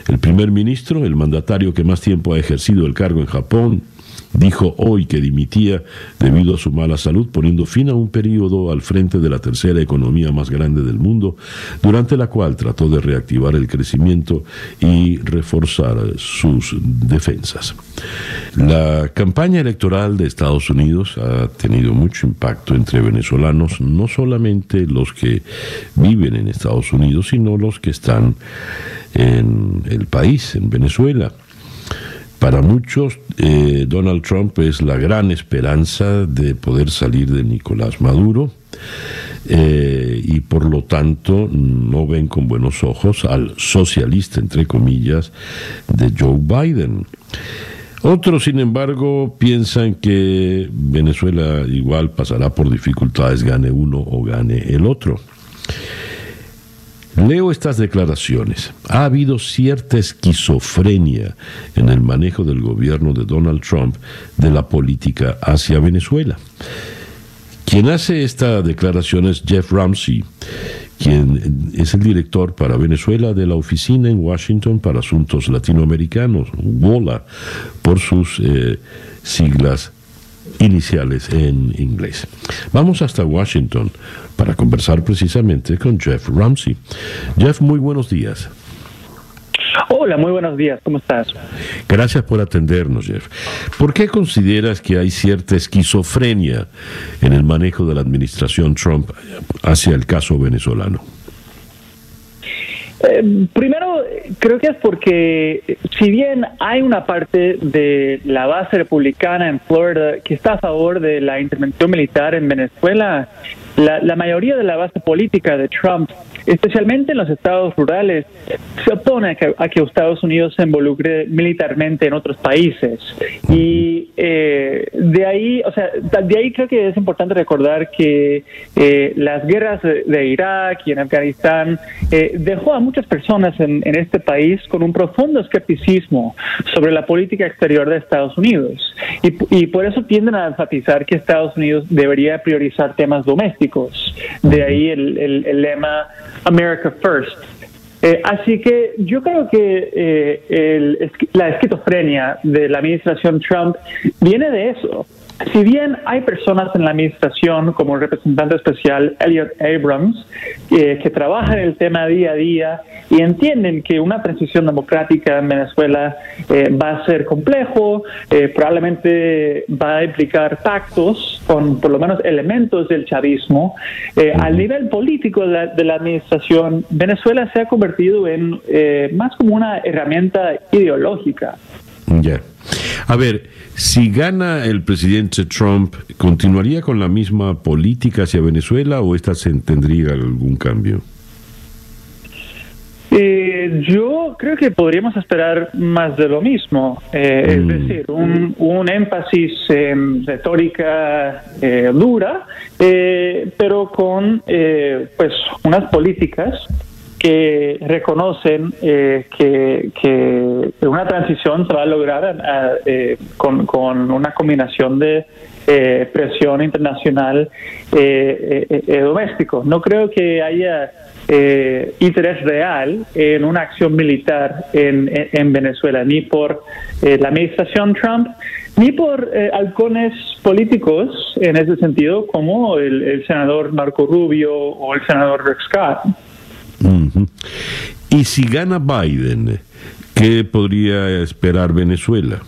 El primer ministro, el mandatario que más tiempo ha ejercido el cargo en Japón, dijo hoy que dimitía debido a su mala salud, poniendo fin a un periodo al frente de la tercera economía más grande del mundo, durante la cual trató de reactivar el crecimiento y reforzar sus defensas. La campaña electoral de Estados Unidos ha tenido mucho impacto entre venezolanos, no solamente los que viven en Estados Unidos, sino los que están en el país, en Venezuela. Para muchos, eh, Donald Trump es la gran esperanza de poder salir de Nicolás Maduro eh, y por lo tanto no ven con buenos ojos al socialista, entre comillas, de Joe Biden. Otros, sin embargo, piensan que Venezuela igual pasará por dificultades, gane uno o gane el otro. Leo estas declaraciones. Ha habido cierta esquizofrenia en el manejo del gobierno de Donald Trump de la política hacia Venezuela. Quien hace esta declaración es Jeff Ramsey, quien es el director para Venezuela de la Oficina en Washington para Asuntos Latinoamericanos, WOLA, por sus eh, siglas iniciales en inglés. Vamos hasta Washington para conversar precisamente con Jeff Ramsey. Jeff, muy buenos días. Hola, muy buenos días, ¿cómo estás? Gracias por atendernos, Jeff. ¿Por qué consideras que hay cierta esquizofrenia en el manejo de la administración Trump hacia el caso venezolano? Eh, primero, creo que es porque si bien hay una parte de la base republicana en Florida que está a favor de la intervención militar en Venezuela, la, la mayoría de la base política de Trump especialmente en los estados rurales, se opone a que, Estados Unidos se involucre militarmente en otros países. Y eh, de ahí, o sea, de ahí creo que es importante recordar que eh, las guerras de, Irak y en Afganistán eh, dejó a muchas personas en, este país con un profundo escepticismo sobre la política exterior de Estados Unidos. Y, por eso tienden a enfatizar que Estados Unidos debería priorizar temas domésticos. De ahí el, el lema America First. Eh, así que yo creo que eh, la esquizofrenia de la administración Trump viene de eso. Si bien hay personas en la administración, como el representante especial Elliot Abrams, eh, que trabajan en el tema día a día y entienden que una transición democrática en Venezuela eh, va a ser complejo, eh, probablemente va a implicar pactos con por lo menos elementos del chavismo, al nivel político de la, de la, administración, Venezuela se ha convertido en más como una herramienta ideológica Ya. A ver, si gana el presidente Trump, ¿continuaría con la misma política hacia Venezuela o esta se tendría algún cambio? Eh, yo creo que podríamos esperar más de lo mismo, eh, es Mm. decir, un, un énfasis en retórica eh, dura, eh, pero con eh, pues unas políticas que reconocen eh, que, una transición se va a lograr eh, con, con una combinación de eh, presión internacional eh, eh, doméstico. No creo que haya interés real en una acción militar en, en- en Venezuela, ni por la administración Trump, ni por halcones políticos en ese sentido, como el, el senador Marco Rubio o el senador Rick Scott. Y si gana Biden, ¿qué podría esperar Venezuela?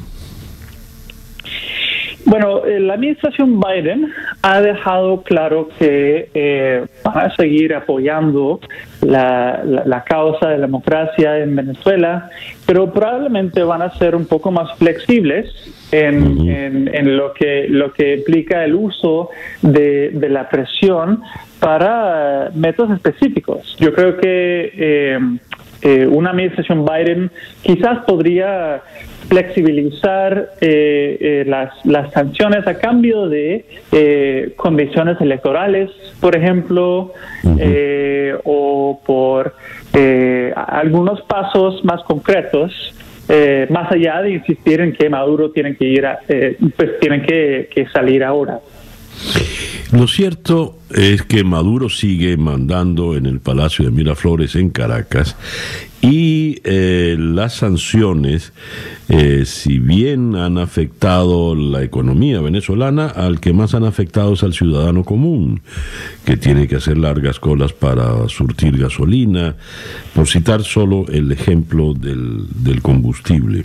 Bueno, eh, la administración Biden ha dejado claro que eh, van a seguir apoyando la, la- la causa de la democracia en Venezuela, pero probablemente van a ser un poco más flexibles en- en lo que lo que implica el uso de, de la presión para eh, métodos específicos. Yo creo que eh, eh, una administración Biden quizás podría flexibilizar eh, eh, las, las sanciones a cambio de eh, condiciones electorales, por ejemplo, eh, o por eh, algunos pasos más concretos. eh, más allá de insistir en que Maduro tiene que ir, a- eh, pues tienen que, que salir ahora. Lo cierto es que Maduro sigue mandando en el Palacio de Miraflores en Caracas y eh, las sanciones, eh, si bien han afectado la economía venezolana, al que más han afectado es al ciudadano común, que tiene que hacer largas colas para surtir gasolina, por citar solo el ejemplo del, del combustible.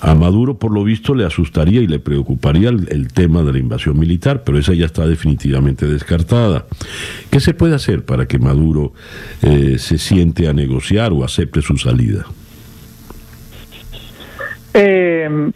A Maduro, por lo visto, le asustaría y le preocuparía el, tema de la invasión militar, pero esa ya está definitivamente descartada. ¿Qué se puede hacer para que Maduro eh, se siente a negociar o acepte su salida? Eh,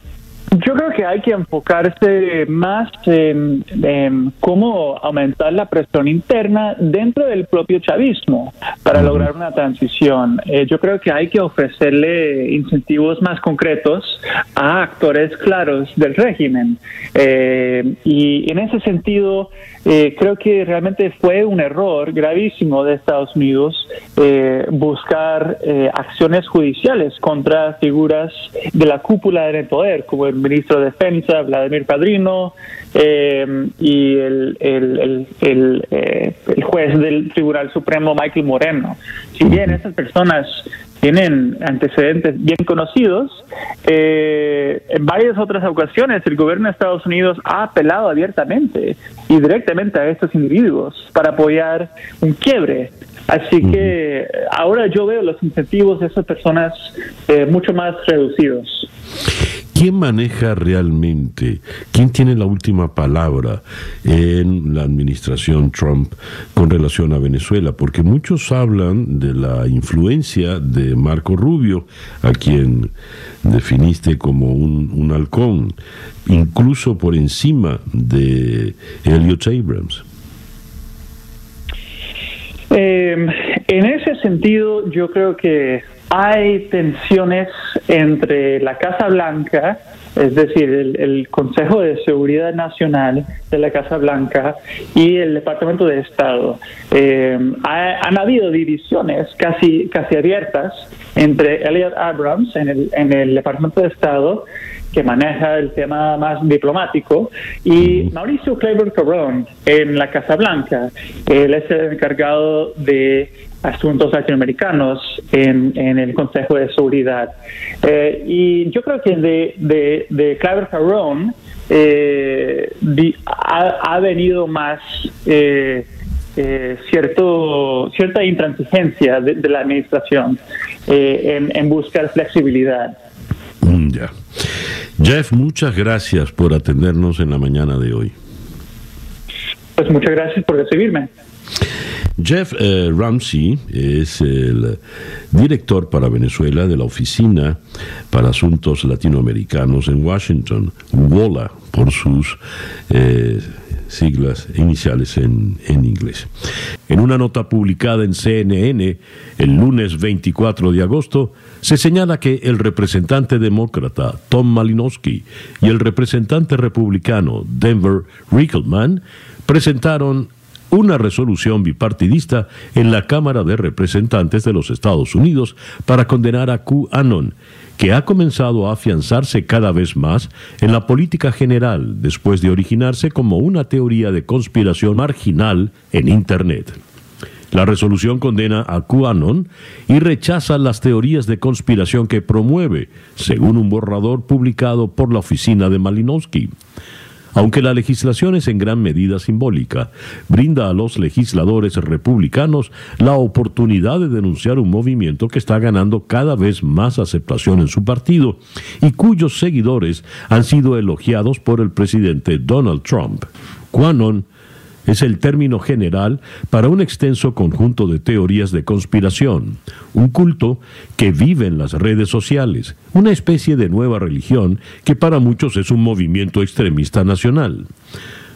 yo creo que hay que enfocarse más en, en, cómo aumentar la presión interna dentro del propio chavismo para lograr una transición. Eh, yo creo que hay que ofrecerle incentivos más concretos a actores claros del régimen. Eh, y en ese sentido, eh, creo que realmente fue un error gravísimo de Estados Unidos eh, buscar eh, acciones judiciales contra figuras de la cúpula del poder, como el ministro de Defensa, Vladimir Padrino, eh, y el, el, eh, el juez del Tribunal Supremo, Michael Moreno. Si bien esas personas tienen antecedentes bien conocidos. Eh, en varias otras ocasiones el gobierno de Estados Unidos ha apelado abiertamente y directamente a estos individuos para apoyar un quiebre. Así que ahora yo veo los incentivos de esas personas eh, mucho más reducidos. ¿Quién maneja realmente, quién tiene la última palabra en la administración Trump con relación a Venezuela? Porque muchos hablan de la influencia de Marco Rubio, a quien definiste como un, un halcón, incluso por encima de Elliot Abrams. Eh, en ese sentido, yo creo que hay tensiones entre la Casa Blanca, es decir, el, el, Consejo de Seguridad Nacional de la Casa Blanca y el Departamento de Estado. Ha, han habido divisiones casi, casi abiertas entre Elliot Abrams en el, en el Departamento de Estado que maneja el tema más diplomático, y Mauricio Claiborne Carrón en la Casa Blanca. Él es el encargado de asuntos latinoamericanos en, en el Consejo de Seguridad. Eh, y yo creo que de, de, de Claiborne Carrón eh, ha, ha, venido más... Eh, eh, cierto, cierta intransigencia de, de la administración eh, en, en, buscar flexibilidad. Mm, ya. Jeff, muchas gracias por atendernos en la mañana de hoy. Pues muchas gracias por recibirme. Jeff eh, Ramsey es el director para Venezuela de la Oficina para Asuntos Latinoamericanos en Washington, WOLA, por sus eh, siglas iniciales en, en, inglés. En una nota publicada en CNN el lunes 24 de agosto, se señala que el representante demócrata Tom Malinowski y el representante republicano Denver Rickleman presentaron una resolución bipartidista en la Cámara de Representantes de los Estados Unidos para condenar a QAnon, que ha comenzado a afianzarse cada vez más en la política general después de originarse como una teoría de conspiración marginal en Internet. La resolución condena a QAnon y rechaza las teorías de conspiración que promueve, según un borrador publicado por la oficina de Malinowski. Aunque la legislación es en gran medida simbólica, brinda a los legisladores republicanos la oportunidad de denunciar un movimiento que está ganando cada vez más aceptación en su partido y cuyos seguidores han sido elogiados por el presidente Donald Trump. QAnon es el término general para un extenso conjunto de teorías de conspiración, un culto que vive en las redes sociales, una especie de nueva religión que para muchos es un movimiento extremista nacional.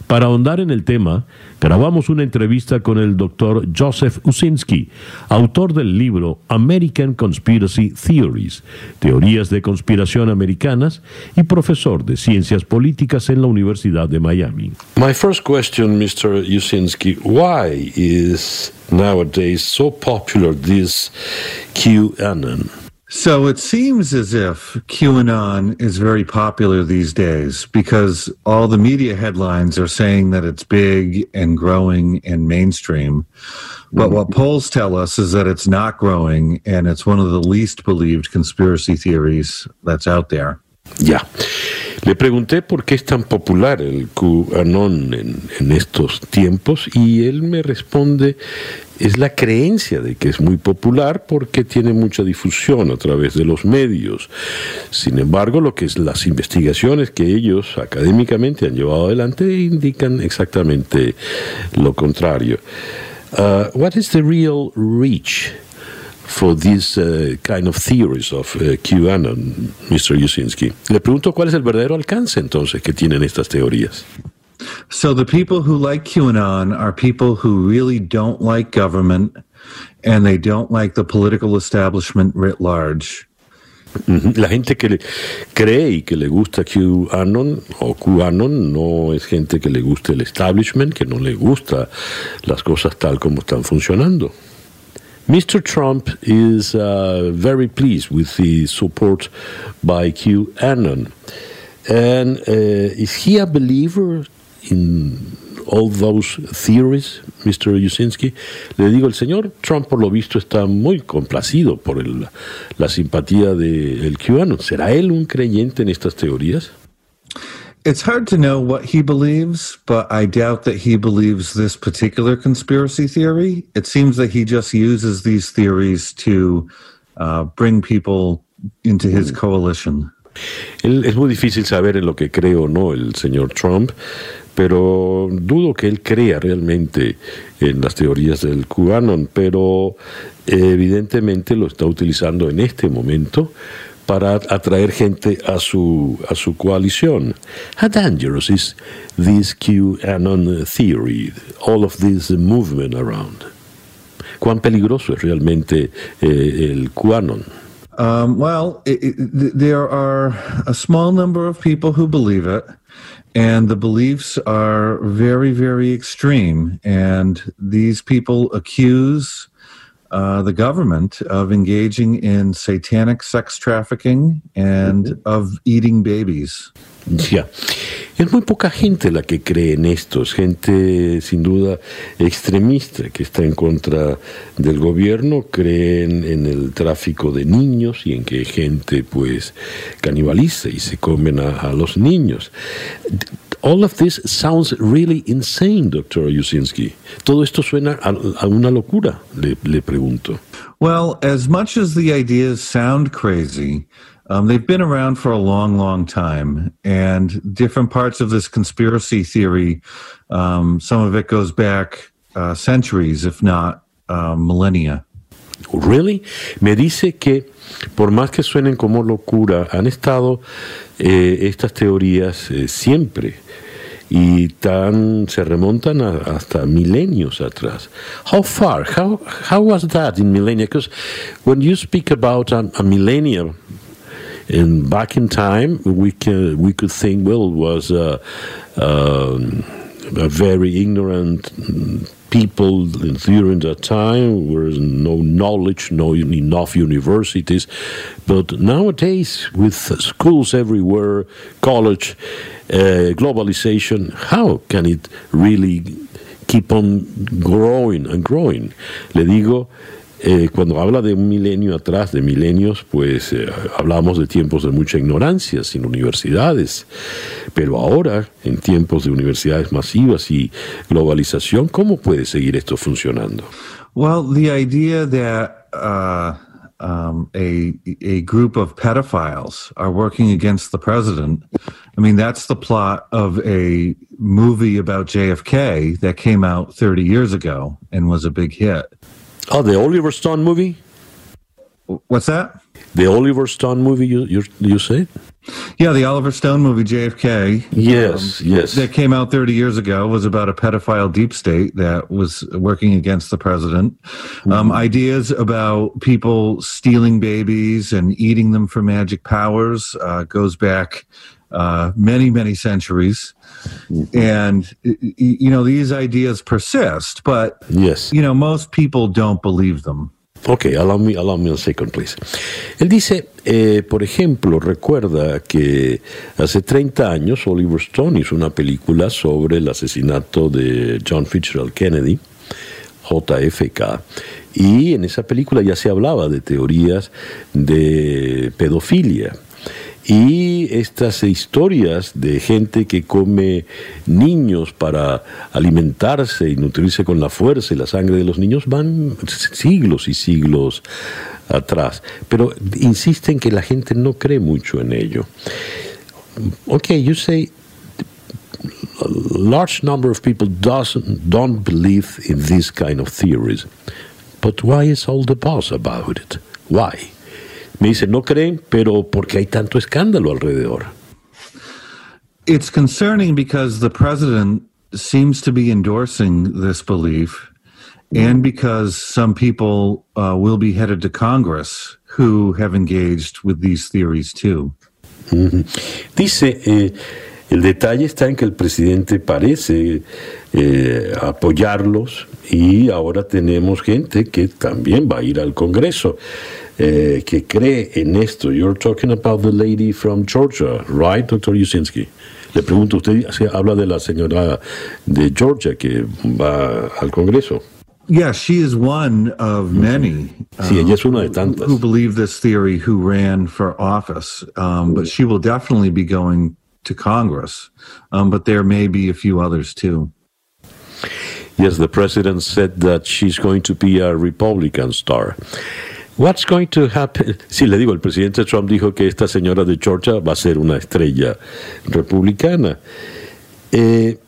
Para ahondar en el tema, grabamos una entrevista con el doctor Joseph Usinski, autor del libro American Conspiracy Theories, Teorías de Conspiración Americanas, y profesor de Ciencias Políticas en la Universidad de Miami. My first question, Mr. Usinski, why is nowadays so popular this QAnon? So it seems as if QAnon is very popular these days because all the media headlines are saying that it's big and growing and mainstream. But what polls tell us is that it's not growing and it's one of the least believed conspiracy theories that's out there. Ya. Le pregunté por qué es tan popular el QAnon en, en, estos tiempos y él me responde es la creencia de que es muy popular porque tiene mucha difusión a través de los medios. Sin embargo, lo que es las investigaciones que ellos académicamente han llevado adelante indican exactamente lo contrario. Uh, what is the real reach for these uh, kind of theories of uh, QAnon, Mr. Yusinski. Le pregunto cuál es el verdadero alcance entonces que tienen estas teorías. So the people who like QAnon are people who really don't like government and they don't like the political establishment writ large. La gente que le cree y que le gusta QAnon o QAnon no es gente que le guste el establishment, que no le gusta las cosas tal como están funcionando. Mr. Trump is uh, very pleased with the support by QAnon. And uh, is he a believer in all those theories, Mr. Yusinski? Le digo, el señor Trump, por lo visto, está muy complacido por el, la simpatía del de QAnon. ¿Será él un creyente en estas teorías? It's hard to know what he believes, but I doubt that he believes this particular conspiracy theory. It seems that he just uses these theories to uh, bring people into his coalition. Es muy difícil saber en lo que cree o no el señor Trump, pero dudo que él crea realmente en las teorías del QAnon, pero evidentemente lo está utilizando en este momento para atraer gente a su, a su coalición. How dangerous is this QAnon theory, all of this movement around? ¿Cuán peligroso es realmente eh, el QAnon? Um, well, it, it, there are a small number of people who believe it, and the beliefs are very, very extreme. And these people accuse uh, the government of engaging in satanic sex trafficking and of eating babies. Ya. Es muy poca gente la que cree en esto, es gente sin duda extremista que está en contra del gobierno, creen en el tráfico de niños y en que gente pues canibaliza y se comen a, a los niños. All of this sounds really insane, Dr. Yusinski. Todo esto suena a, a una locura, le, le, pregunto. Well, as much as the ideas sound crazy, um, they've been around for a long, long time, and different parts of this conspiracy theory, um, some of it goes back uh, centuries, if not uh, millennia. Really? Me dice que, por más que suenen como locura, han estado eh, estas teorías eh, siempre y tan se remontan a, hasta milenios atrás. How far? How how was that in millennia? Because when you speak about a, a millennia. And back in time, we can we could think well was uh, um, a very ignorant people during that time. There was no knowledge, no enough universities. But nowadays, with schools everywhere, college, uh, globalization, how can it really keep on growing and growing? Le digo, eh, cuando habla de un milenio atrás, de milenios, pues eh, hablamos de tiempos de mucha ignorancia, sin universidades. Pero ahora, en tiempos de universidades masivas y globalización, ¿cómo puede seguir esto funcionando? Well, the idea that uh, um, a a group of pedophiles are working against the president. I mean, that's the plot of a movie about JFK that came out 30 years ago and was a big hit. Oh, the Oliver Stone movie? What's that? The Oliver Stone movie, you, you, you say? Yeah, the Oliver Stone movie, JFK. Yes, um, yes. That came out 30 years ago, was about a pedophile deep state that was working against the president. Mm-hmm. Um, ideas about people stealing babies and eating them for magic powers uh, goes back uh, many, many centuries. Mm-hmm. And, you know, these ideas persist, but, yes. you know, most people don't believe them. Ok, allow me, allow me a second, please. Él dice, eh, por ejemplo, recuerda que hace 30 años Oliver Stone hizo una película sobre el asesinato de John Fitzgerald Kennedy, JFK, y en esa película ya se hablaba de teorías de pedofilia. Y estas historias de gente que come niños para alimentarse y nutrirse con la fuerza y la sangre de los niños van siglos y siglos atrás. Pero insisten que la gente no cree mucho en ello. Ok, you say a large number of people doesn't, don't believe in this kind of theories. But why is all the buzz about it? Why? Me dice, no creen, pero porque hay tanto escándalo alrededor. It's concerning because the president seems to be endorsing this belief, and because some people uh, will be headed to Congress who have engaged with these theories too. Mm -hmm. Dice, eh, el detalle está en que el presidente parece eh, apoyarlos y ahora tenemos gente que también va a ir al Congreso. Eh, que cree en esto. You're talking about the lady from Georgia, right, Dr. Yusinski? Le pregunto, usted habla de la señora de Georgia que va al Congreso. Yeah, she is one of many. Sí, ella es una de tantas. Who believe this theory, who ran for office. Um, but she will definitely be going to Congress. Um, but there may be a few others too. Yes, the president said that she's going to be a Republican star. What's going to happen? Sí, le digo, el presidente Trump dijo que esta señora de Georgia va a ser una estrella republicana. Eh,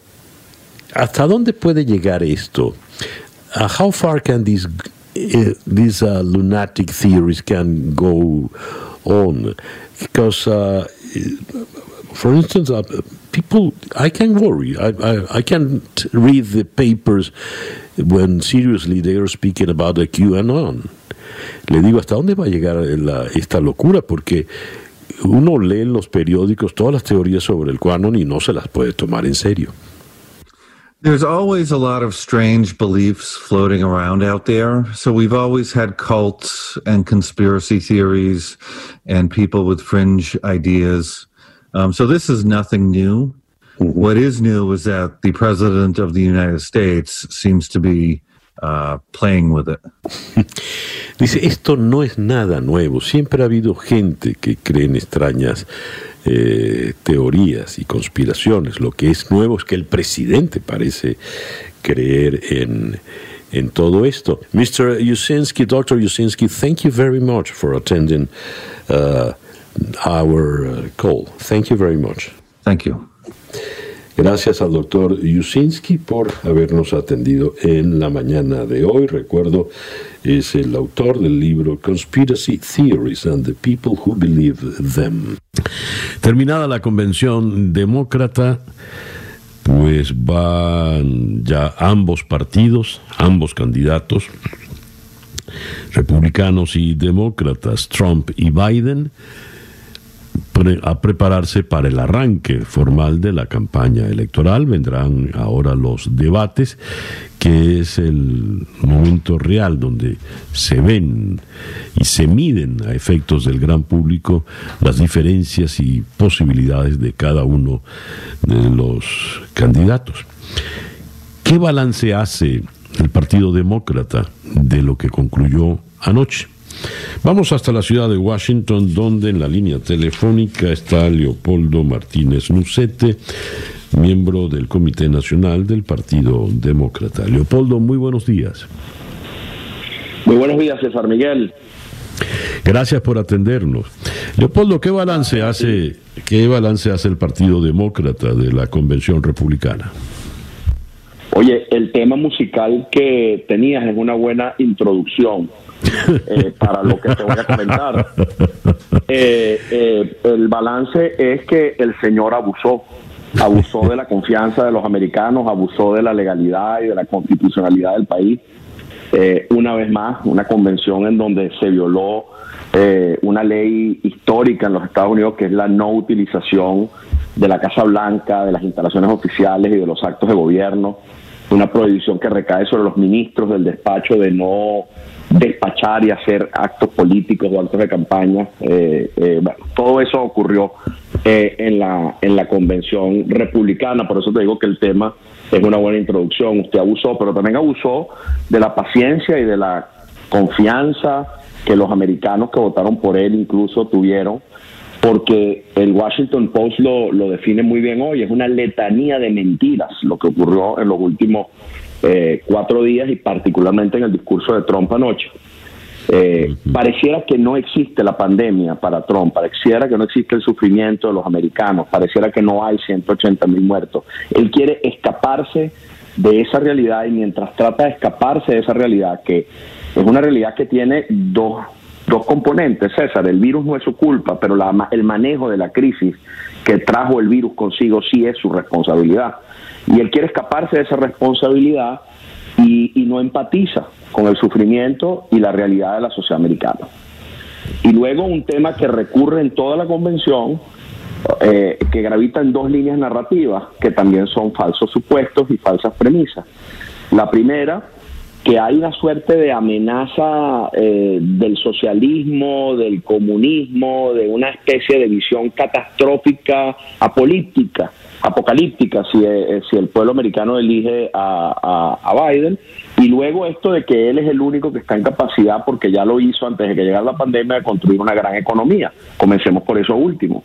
¿Hasta dónde puede llegar esto? Uh, how far can these uh, these uh, lunatic theories can go on? Because, uh, for instance, uh, people, I can worry. I, I, I can't read the papers when seriously they are speaking about the QAnon. Le digo, ¿hasta dónde va a llegar la, esta locura? Porque uno lee en los periódicos todas las teorías sobre el QAnon y no se las puede tomar en serio. There's always a lot of strange beliefs floating around out there. So we've always had cults and conspiracy theories and people with fringe ideas. Um, so this is nothing new. Mm-hmm. What is new is that the president of the United States seems to be uh, playing with it. Dice, esto no es nada nuevo. Siempre ha habido gente que cree en extrañas eh, teorías y conspiraciones. Lo que es nuevo es que el presidente parece creer en, en todo esto. Mr. Yusinski, Dr. Yusinski, thank you very much for attending uh, our uh, call. Thank you very much. Thank you. Gracias al doctor Yusinski por habernos atendido en la mañana de hoy. Recuerdo, es el autor del libro Conspiracy Theories and the People Who Believe Them. Terminada la convención demócrata, pues van ya ambos partidos, ambos candidatos, republicanos y demócratas, Trump y Biden, a prepararse para el arranque formal de la campaña electoral. Vendrán ahora los debates, que es el momento real donde se ven y se miden a efectos del gran público las diferencias y posibilidades de cada uno de los candidatos. ¿Qué balance hace el Partido Demócrata de lo que concluyó anoche? Vamos hasta la ciudad de Washington, donde en la línea telefónica está Leopoldo Martínez Nucete, miembro del Comité Nacional del Partido Demócrata. Leopoldo, muy buenos días. Muy buenos días, César Miguel. Gracias por atendernos. Leopoldo, ¿qué balance hace, qué balance hace el Partido Demócrata de la Convención Republicana? Oye, el tema musical que tenías es una buena introducción eh, para lo que te voy a comentar. Eh, eh, el balance es que el señor abusó, abusó de la confianza de los americanos, abusó de la legalidad y de la constitucionalidad del país. una vez más, una convención en donde se violó una ley histórica en los Estados Unidos que es la no utilización de la Casa Blanca, de las instalaciones oficiales y de los actos de gobierno una prohibición que recae sobre los ministros del despacho de no despachar y hacer actos políticos o actos de campaña. Eh, eh, todo eso ocurrió eh, en, la, en la convención republicana, por eso te digo que el tema es una buena introducción. Usted abusó, pero también abusó de la paciencia y de la confianza que los americanos que votaron por él incluso tuvieron, porque el Washington Post lo, lo define muy bien hoy, es una letanía de mentiras lo que ocurrió en los últimos eh, cuatro días y particularmente en el discurso de Trump anoche. Eh, pareciera que no existe la pandemia para Trump, pareciera que no existe el sufrimiento de los americanos, pareciera que no hay 180 mil muertos. Él quiere escaparse de esa realidad y mientras trata de escaparse de esa realidad, que es una realidad que tiene dos, dos componentes, César, el virus no es su culpa, pero la, el manejo de la crisis que trajo el virus consigo sí es su responsabilidad. Y él quiere escaparse de esa responsabilidad y, no empatiza con el sufrimiento y la realidad de la sociedad americana. Y luego un tema que recurre en toda la convención, eh, que gravita en dos líneas narrativas, que también son falsos supuestos y falsas premisas. La primera, que hay una suerte de amenaza eh, del socialismo, del comunismo, de una especie de visión catastrófica, apolítica, apocalíptica, si, eh, si el pueblo americano elige a, a, Biden, y luego esto de que él es el único que está en capacidad, porque ya lo hizo antes de que llegara la pandemia, de construir una gran economía. Comencemos por eso último.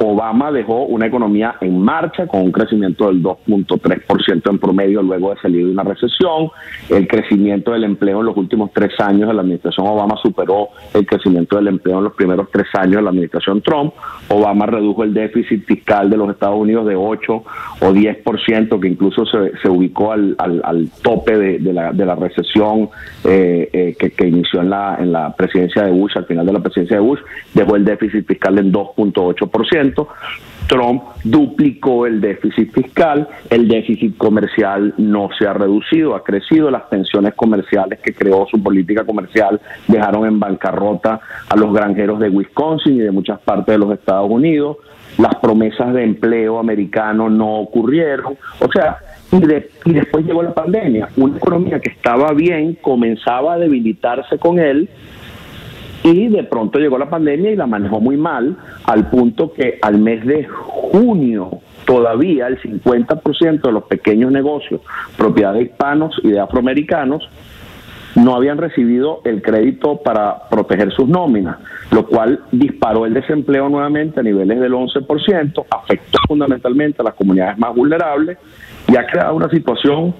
Obama dejó una economía en marcha con un crecimiento del 2.3% en promedio luego de salir de una recesión. El crecimiento del empleo en los últimos tres años de la administración Obama superó el crecimiento del empleo en los primeros tres años de la administración Trump. Obama redujo el déficit fiscal de los Estados Unidos de 8 o 10%, que incluso se, ubicó al, al, tope de, de, la, de, la, recesión eh, eh, que, que, inició en la, en la presidencia de Bush, al final de la presidencia de Bush, dejó el déficit fiscal en 2.8%. Trump duplicó el déficit fiscal, el déficit comercial no se ha reducido, ha crecido, las tensiones comerciales que creó su política comercial dejaron en bancarrota a los granjeros de Wisconsin y de muchas partes de los Estados Unidos, las promesas de empleo americano no ocurrieron, o sea, y, y después llegó la pandemia, una economía que estaba bien comenzaba a debilitarse con él, y de pronto llegó la pandemia y la manejó muy mal, al punto que al mes de junio todavía el 50% de los pequeños negocios, propiedad de hispanos y de afroamericanos, no habían recibido el crédito para proteger sus nóminas, lo cual disparó el desempleo nuevamente a niveles del 11%, afectó fundamentalmente a las comunidades más vulnerables y ha creado una situación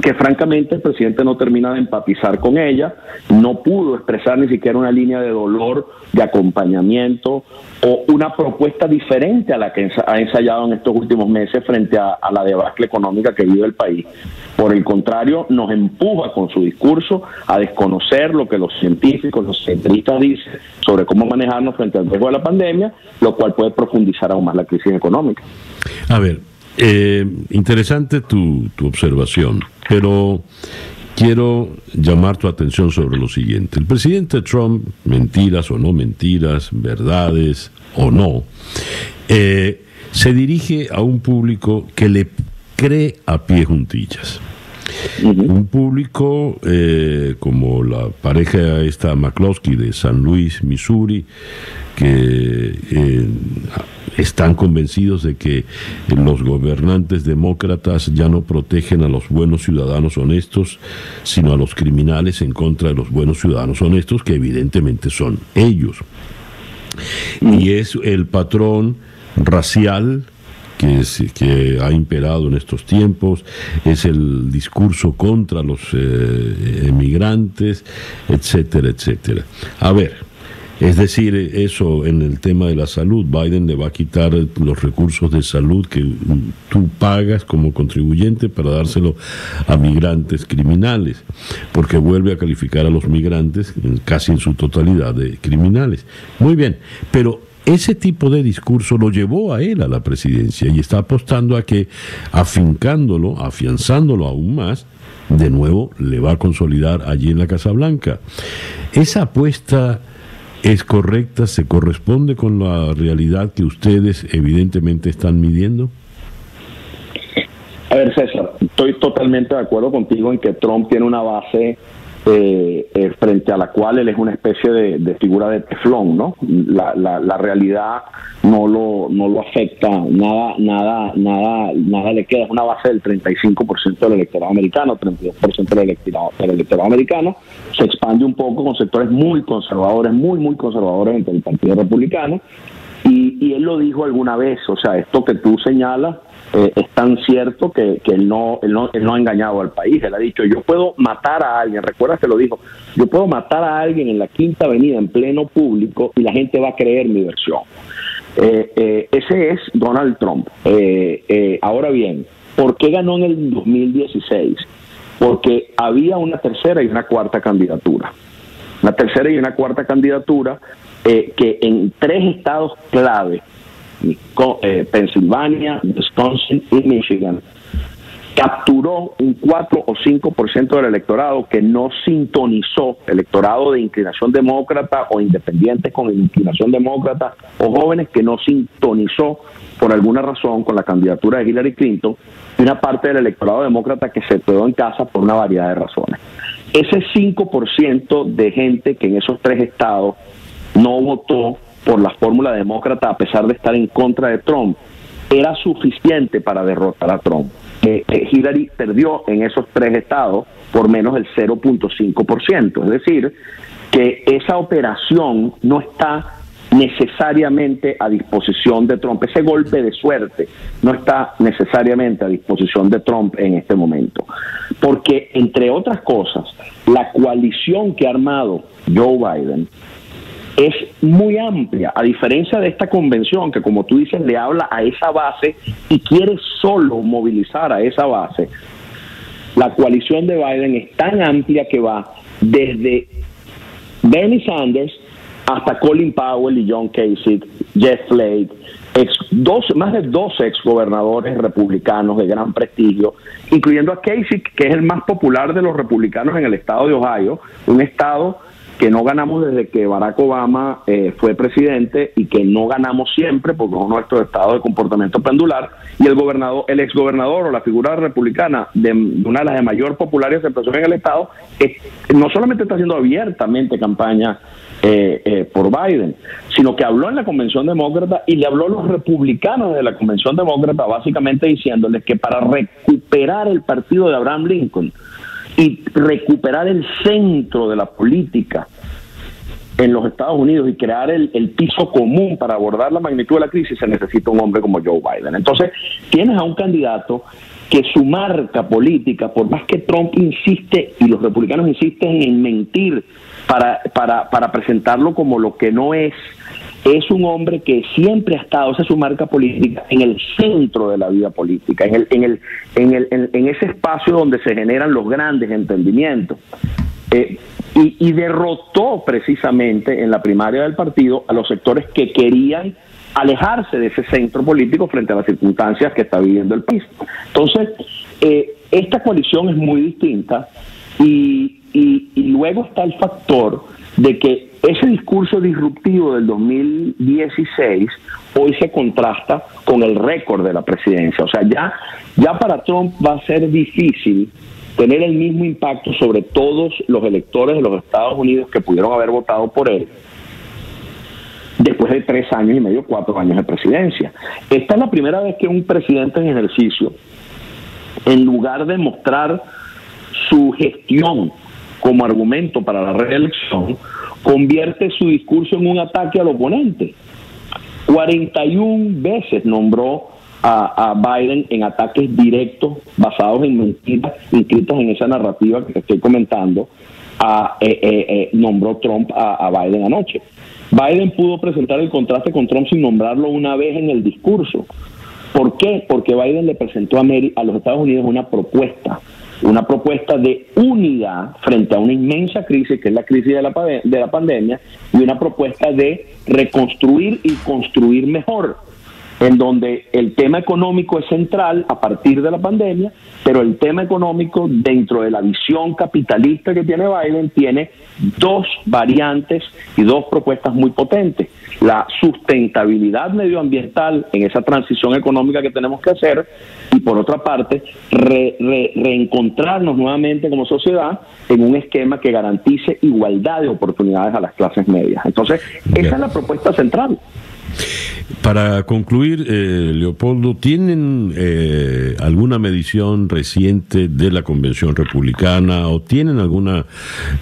que francamente el presidente no termina de empatizar con ella, no pudo expresar ni siquiera una línea de dolor, de acompañamiento o una propuesta diferente a la que ha ensayado en estos últimos meses frente a, la debacle económica que vive el país. Por el contrario, nos empuja con su discurso a desconocer lo que los científicos, los cientistas dicen sobre cómo manejarnos frente al riesgo de la pandemia, lo cual puede profundizar aún más la crisis económica. A ver, eh, interesante tu, tu observación, pero quiero llamar tu atención sobre lo siguiente. El presidente Trump, mentiras o no mentiras, verdades o no, eh, se dirige a un público que le cree a pie juntillas. Un público eh, como la pareja esta McCloskey de San Luis, Missouri, que eh, están convencidos de que los gobernantes demócratas ya no protegen a los buenos ciudadanos honestos, sino a los criminales en contra de los buenos ciudadanos honestos, que evidentemente son ellos. Y es el patrón racial que, que ha imperado en estos tiempos, es el discurso contra los eh, emigrantes, etcétera, etcétera. A ver, es decir, eso en el tema de la salud, Biden le va a quitar los recursos de salud que tú pagas como contribuyente para dárselo a migrantes criminales, porque vuelve a calificar a los migrantes casi en su totalidad de criminales. Muy bien, pero ese tipo de discurso lo llevó a él a la presidencia y está apostando a que afincándolo, afianzándolo aún más, de nuevo le va a consolidar allí en la Casa Blanca. Esa apuesta es correcta, se corresponde con la realidad que ustedes evidentemente están midiendo? A ver, César, estoy totalmente de acuerdo contigo en que Trump tiene una base eh, eh, frente a la cual él es una especie de, figura de teflón, ¿no? La, la, realidad no lo, no lo afecta, nada, nada, nada, nada le queda, es una base del 35% del electorado americano, 32% del electorado, del electorado americano, se expande un poco con sectores muy conservadores, muy, muy conservadores entre el Partido Republicano, y, y él lo dijo alguna vez, o sea, esto que tú señalas eh, es tan cierto que, él, no, él, no, él no ha engañado al país. Él ha dicho, yo puedo matar a alguien, recuerda que lo dijo, yo puedo matar a alguien en la Quinta Avenida en pleno público y la gente va a creer mi versión. Eh, eh, ese es Donald Trump. ahora bien, ¿por qué ganó en el 2016? Porque había una tercera y una cuarta candidatura. Una tercera y una cuarta candidatura que en tres estados clave eh, Pensilvania, Wisconsin y Michigan, capturó un 4 o 5% del electorado que no sintonizó, electorado de inclinación demócrata o independientes con inclinación demócrata o jóvenes que no sintonizó por alguna razón con la candidatura de Hillary Clinton y una parte del electorado demócrata que se quedó en casa por una variedad de razones. Ese 5% de gente que en esos tres estados no votó por la fórmula demócrata a pesar de estar en contra de Trump, era suficiente para derrotar a Trump. Eh, eh, Hillary perdió en esos tres estados por menos del 0.5%, es decir, que esa operación no está necesariamente a disposición de Trump. Ese golpe de suerte no está necesariamente a disposición de Trump en este momento. Porque, entre otras cosas, la coalición que ha armado Joe Biden es muy amplia, a diferencia de esta convención que, como tú dices, le habla a esa base y quiere solo movilizar a esa base. La coalición de Biden es tan amplia que va desde Bernie Sanders hasta Colin Powell y John Kasich, Jeff Flake, ex, dos, más de dos exgobernadores republicanos de gran prestigio, incluyendo a Kasich, que es el más popular de los republicanos en el estado de Ohio, un estado que no ganamos desde que Barack Obama eh, fue presidente y que no ganamos siempre porque es nuestro estado de comportamiento pendular. Y el gobernador el exgobernador o la figura republicana de, una de las de mayor popularidad en el estado no solamente está haciendo abiertamente campaña eh, eh, por Biden sino que habló en la convención demócrata y le habló a los republicanos de la convención demócrata básicamente diciéndoles que para recuperar el partido de Abraham Lincoln y recuperar el centro de la política en los Estados Unidos y crear el, piso común para abordar la magnitud de la crisis, se necesita un hombre como Joe Biden. Entonces, tienes a un candidato que su marca política, por más que Trump insiste y los republicanos insisten en mentir para, para, para presentarlo como lo que no es, es un hombre que siempre ha estado, esa es su marca política, en el centro de la vida política, en, el, en, el, en, el, en, ese espacio donde se generan los grandes entendimientos. Eh, y, y derrotó precisamente en la primaria del partido a los sectores que querían alejarse de ese centro político frente a las circunstancias que está viviendo el país. Entonces, eh, esta coalición es muy distinta y, y, luego está el factor de que ese discurso disruptivo del 2016 hoy se contrasta con el récord de la presidencia. O sea, ya, ya para Trump va a ser difícil tener el mismo impacto sobre todos los electores de los Estados Unidos que pudieron haber votado por él después de tres años y medio, cuatro años de presidencia. Esta es la primera vez que un presidente en ejercicio, en lugar de mostrar su gestión como argumento para la reelección, convierte su discurso en un ataque al oponente. 41 veces nombró a, Biden en ataques directos basados en mentiras inscritas en esa narrativa que te estoy comentando. A, eh, eh, eh, nombró Trump a Biden anoche. Biden pudo presentar el contraste con Trump sin nombrarlo una vez en el discurso. ¿Por qué? Porque Biden le presentó a, a los Estados Unidos una propuesta, una propuesta de unidad frente a una inmensa crisis, que es la crisis de la, de la pandemia, y una propuesta de reconstruir y construir mejor en donde el tema económico es central a partir de la pandemia, pero el tema económico dentro de la visión capitalista que tiene Biden tiene dos variantes y dos propuestas muy potentes. La sustentabilidad medioambiental en esa transición económica que tenemos que hacer y por otra parte reencontrarnos nuevamente como sociedad en un esquema que garantice igualdad de oportunidades a las clases medias. Entonces, esa es la propuesta central. Para concluir, eh, Leopoldo, ¿tienen eh, alguna medición reciente de la Convención Republicana o tienen alguna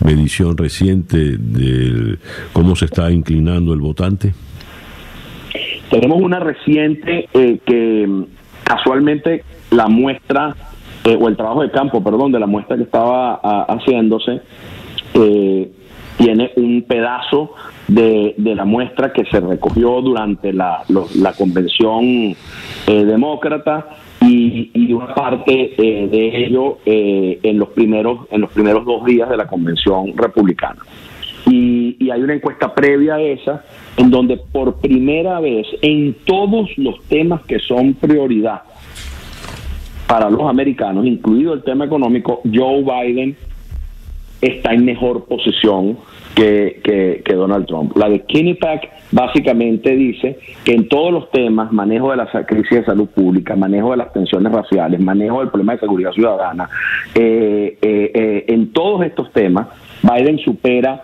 medición reciente de cómo se está inclinando el votante? Tenemos una reciente eh, que casualmente la muestra, o el trabajo de campo, perdón, de la muestra que estaba haciéndose, tiene un pedazo de, la muestra que se recogió durante la, la convención eh, demócrata y, y, una parte eh, de ello eh, en los primeros en los primeros dos días de la convención republicana. Y, y hay una encuesta previa a esa en donde por primera vez en todos los temas que son prioridad para los americanos, incluido el tema económico, Joe Biden está en mejor posición que, que, Donald Trump. La de Pack básicamente dice que en todos los temas, manejo de la crisis de salud pública, manejo de las tensiones raciales, manejo del problema de seguridad ciudadana, eh, eh, eh, en todos estos temas, Biden supera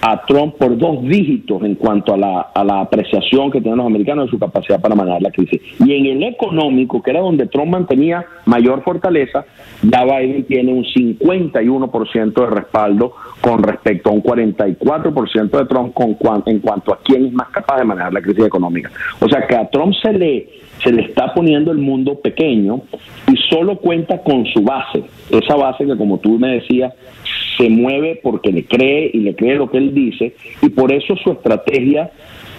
a Trump por dos dígitos en cuanto a la, a la apreciación que tienen los americanos de su capacidad para manejar la crisis. Y en el económico, que era donde Trump mantenía mayor fortaleza, ya Biden tiene un 51% de respaldo con respecto a un 44% de Trump con, en cuanto a quién es más capaz de manejar la crisis económica. O sea que a Trump se le, se le está poniendo el mundo pequeño y solo cuenta con su base, esa base que como tú me decías, se mueve porque le cree y le cree lo que él dice y por eso su estrategia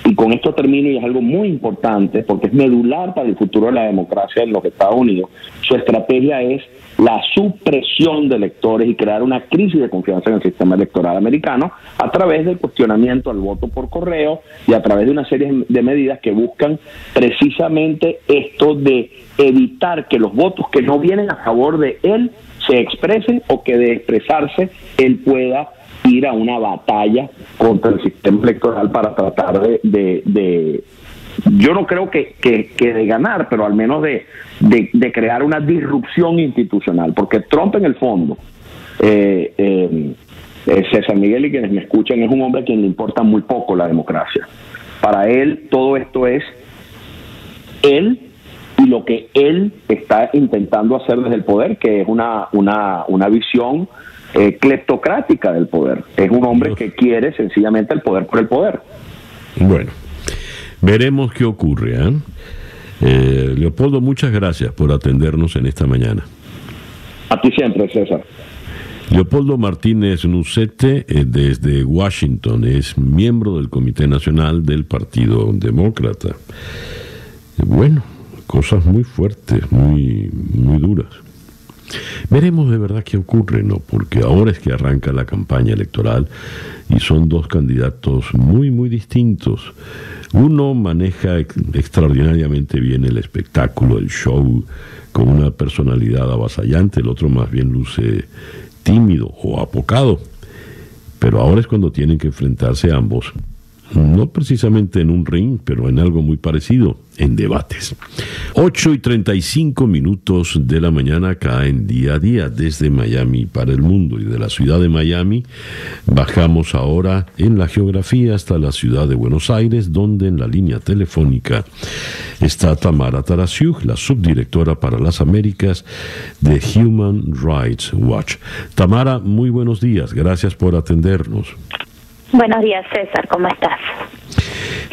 y con esto termino y es algo muy importante porque es medular para el futuro de la democracia en los Estados Unidos. Su estrategia es la supresión de electores y crear una crisis de confianza en el sistema electoral americano a través del cuestionamiento al voto por correo y a través de una serie de medidas que buscan precisamente esto de evitar que los votos que no vienen a favor de él se expresen o que de expresarse él pueda ir a una batalla contra el sistema electoral para tratar de, yo no creo que, que, de ganar, pero al menos de, de, crear una disrupción institucional, porque Trump en el fondo, eh, eh, eh, César Miguel y quienes me escuchan, es un hombre a quien le importa muy poco la democracia. Para él todo esto es él y lo que él está intentando hacer desde el poder, que es una, una, una visión eh, cleptocrática del poder. Es un hombre que quiere sencillamente el poder por el poder. Bueno, veremos qué ocurre. ¿eh? Eh, Leopoldo, muchas gracias por atendernos en esta mañana. A ti siempre, César. Leopoldo Martínez Nucete, eh, desde Washington, es miembro del Comité Nacional del Partido Demócrata. Bueno, cosas muy fuertes, muy, muy duras. Veremos de verdad qué ocurre, ¿no? Porque ahora es que arranca la campaña electoral y son dos candidatos muy, muy distintos. Uno maneja extraordinariamente bien el espectáculo, el show, con una personalidad avasallante, el otro más bien luce tímido o apocado. Pero ahora es cuando tienen que enfrentarse ambos no precisamente en un ring, pero en algo muy parecido, en debates. 8 y 35 minutos de la mañana caen día a día desde Miami para el mundo y de la ciudad de Miami bajamos ahora en la geografía hasta la ciudad de Buenos Aires, donde en la línea telefónica está Tamara Tarasiuk, la subdirectora para las Américas de Human Rights Watch. Tamara, muy buenos días, gracias por atendernos. Buenos días, César, ¿cómo estás?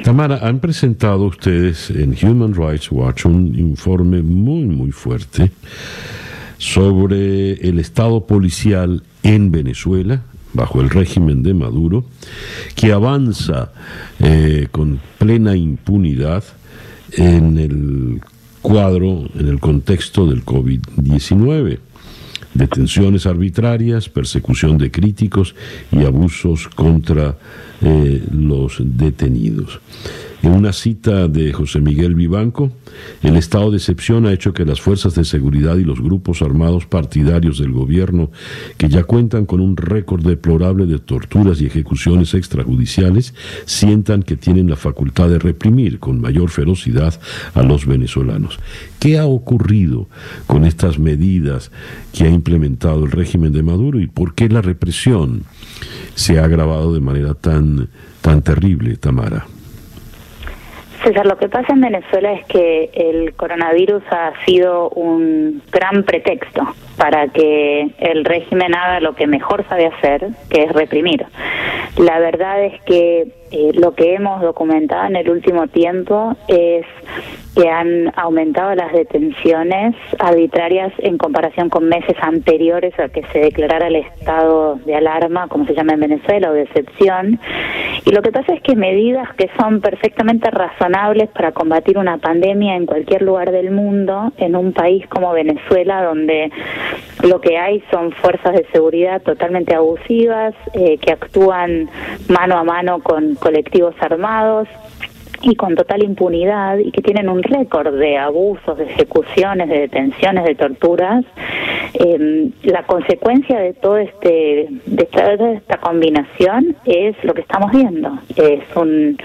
Tamara, han presentado ustedes en Human Rights Watch un informe muy, muy fuerte sobre el estado policial en Venezuela, bajo el régimen de Maduro, que avanza eh, con plena impunidad en el cuadro, en el contexto del COVID-19 detenciones arbitrarias, persecución de críticos y abusos contra eh, los detenidos. En una cita de José Miguel Vivanco, el estado de excepción ha hecho que las fuerzas de seguridad y los grupos armados partidarios del gobierno, que ya cuentan con un récord deplorable de torturas y ejecuciones extrajudiciales, sientan que tienen la facultad de reprimir con mayor ferocidad a los venezolanos. ¿Qué ha ocurrido con estas medidas que ha implementado el régimen de Maduro y por qué la represión se ha agravado de manera tan, tan terrible, Tamara? César, lo que pasa en Venezuela es que el coronavirus ha sido un gran pretexto para que el régimen haga lo que mejor sabe hacer, que es reprimir. La verdad es que eh, lo que hemos documentado en el último tiempo es que han aumentado las detenciones arbitrarias en comparación con meses anteriores a que se declarara el estado de alarma, como se llama en Venezuela, o de excepción. Y lo que pasa es que medidas que son perfectamente razonables para combatir una pandemia en cualquier lugar del mundo, en un país como Venezuela, donde lo que hay son fuerzas de seguridad totalmente abusivas, eh, que actúan mano a mano con colectivos armados, y con total impunidad y que tienen un récord de abusos, de ejecuciones, de detenciones, de torturas, eh, la consecuencia de todo este de esta, combinación es lo que estamos viendo, es un,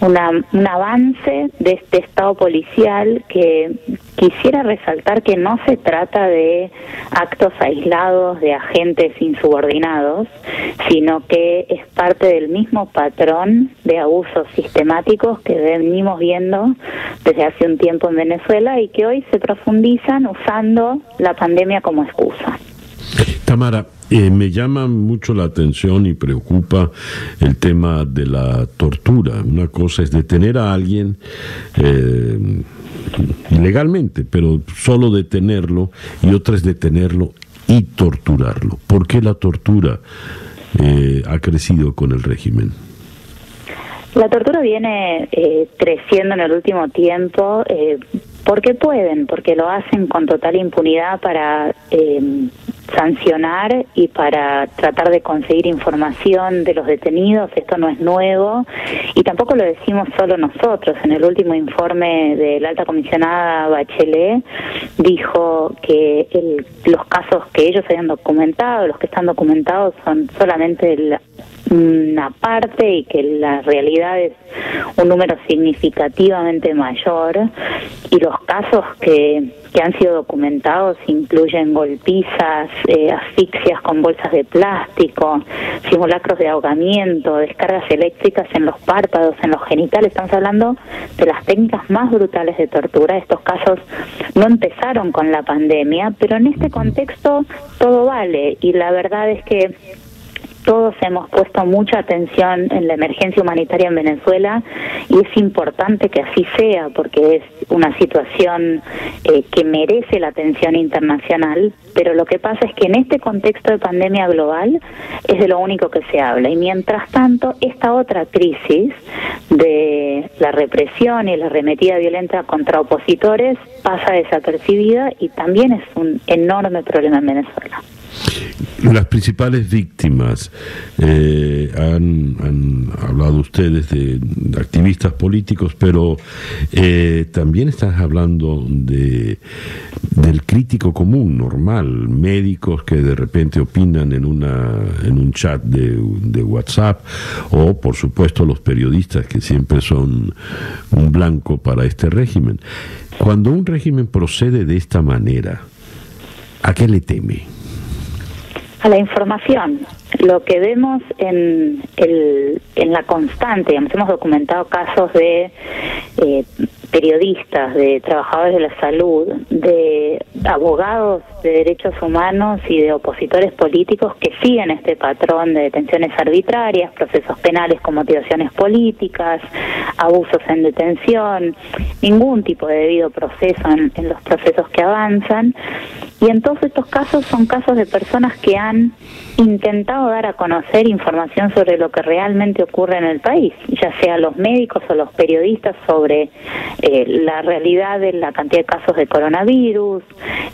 un avance de este estado policial que quisiera resaltar que no se trata de actos aislados de agentes insubordinados, sino que es parte del mismo patrón de abusos sistemáticos que venimos viendo desde hace un tiempo en Venezuela y que hoy se profundizan usando la pandemia como excusa. Tamara, eh, me llama mucho la atención y preocupa el tema de la tortura. Una cosa es detener a alguien eh, ilegalmente, pero solo detenerlo, y otra es detenerlo y torturarlo. ¿Por qué la tortura eh, ha crecido con el régimen? La tortura viene eh, creciendo en el último tiempo eh, porque pueden, porque lo hacen con total impunidad para eh, sancionar y para tratar de conseguir información de los detenidos. Esto no es nuevo y tampoco lo decimos solo nosotros. En el último informe de la alta comisionada Bachelet dijo que el, los casos que ellos habían documentado, los que están documentados, son solamente el una parte y que la realidad es un número significativamente mayor y los casos que, que han sido documentados incluyen golpizas, eh, asfixias con bolsas de plástico, simulacros de ahogamiento, descargas eléctricas en los párpados, en los genitales. Estamos hablando de las técnicas más brutales de tortura. Estos casos no empezaron con la pandemia, pero en este contexto todo vale y la verdad es que todos hemos puesto mucha atención en la emergencia humanitaria en Venezuela y es importante que así sea porque es una situación eh, que merece la atención internacional, pero lo que pasa es que en este contexto de pandemia global es de lo único que se habla y mientras tanto esta otra crisis de la represión y la arremetida violenta contra opositores pasa desapercibida y también es un enorme problema en Venezuela. Las principales víctimas, eh, han, hablado ustedes de, activistas políticos, pero eh, también estás hablando de, del crítico común, normal, médicos que de repente opinan en, una, en un chat de, de WhatsApp, o por supuesto los periodistas que siempre son un blanco para este régimen. Cuando un régimen procede de esta manera, ¿a qué le teme? A la información. Lo que vemos en, el, en la constante, hemos documentado casos de eh, periodistas, de trabajadores de la salud, de abogados de derechos humanos y de opositores políticos que siguen este patrón de detenciones arbitrarias, procesos penales con motivaciones políticas, abusos en detención, ningún tipo de debido proceso en, en los procesos que avanzan. Y en todos estos casos son casos de personas que han intentado dar a conocer información sobre lo que realmente ocurre en el país, ya sea los médicos o los periodistas sobre eh, la realidad de la cantidad de casos de coronavirus,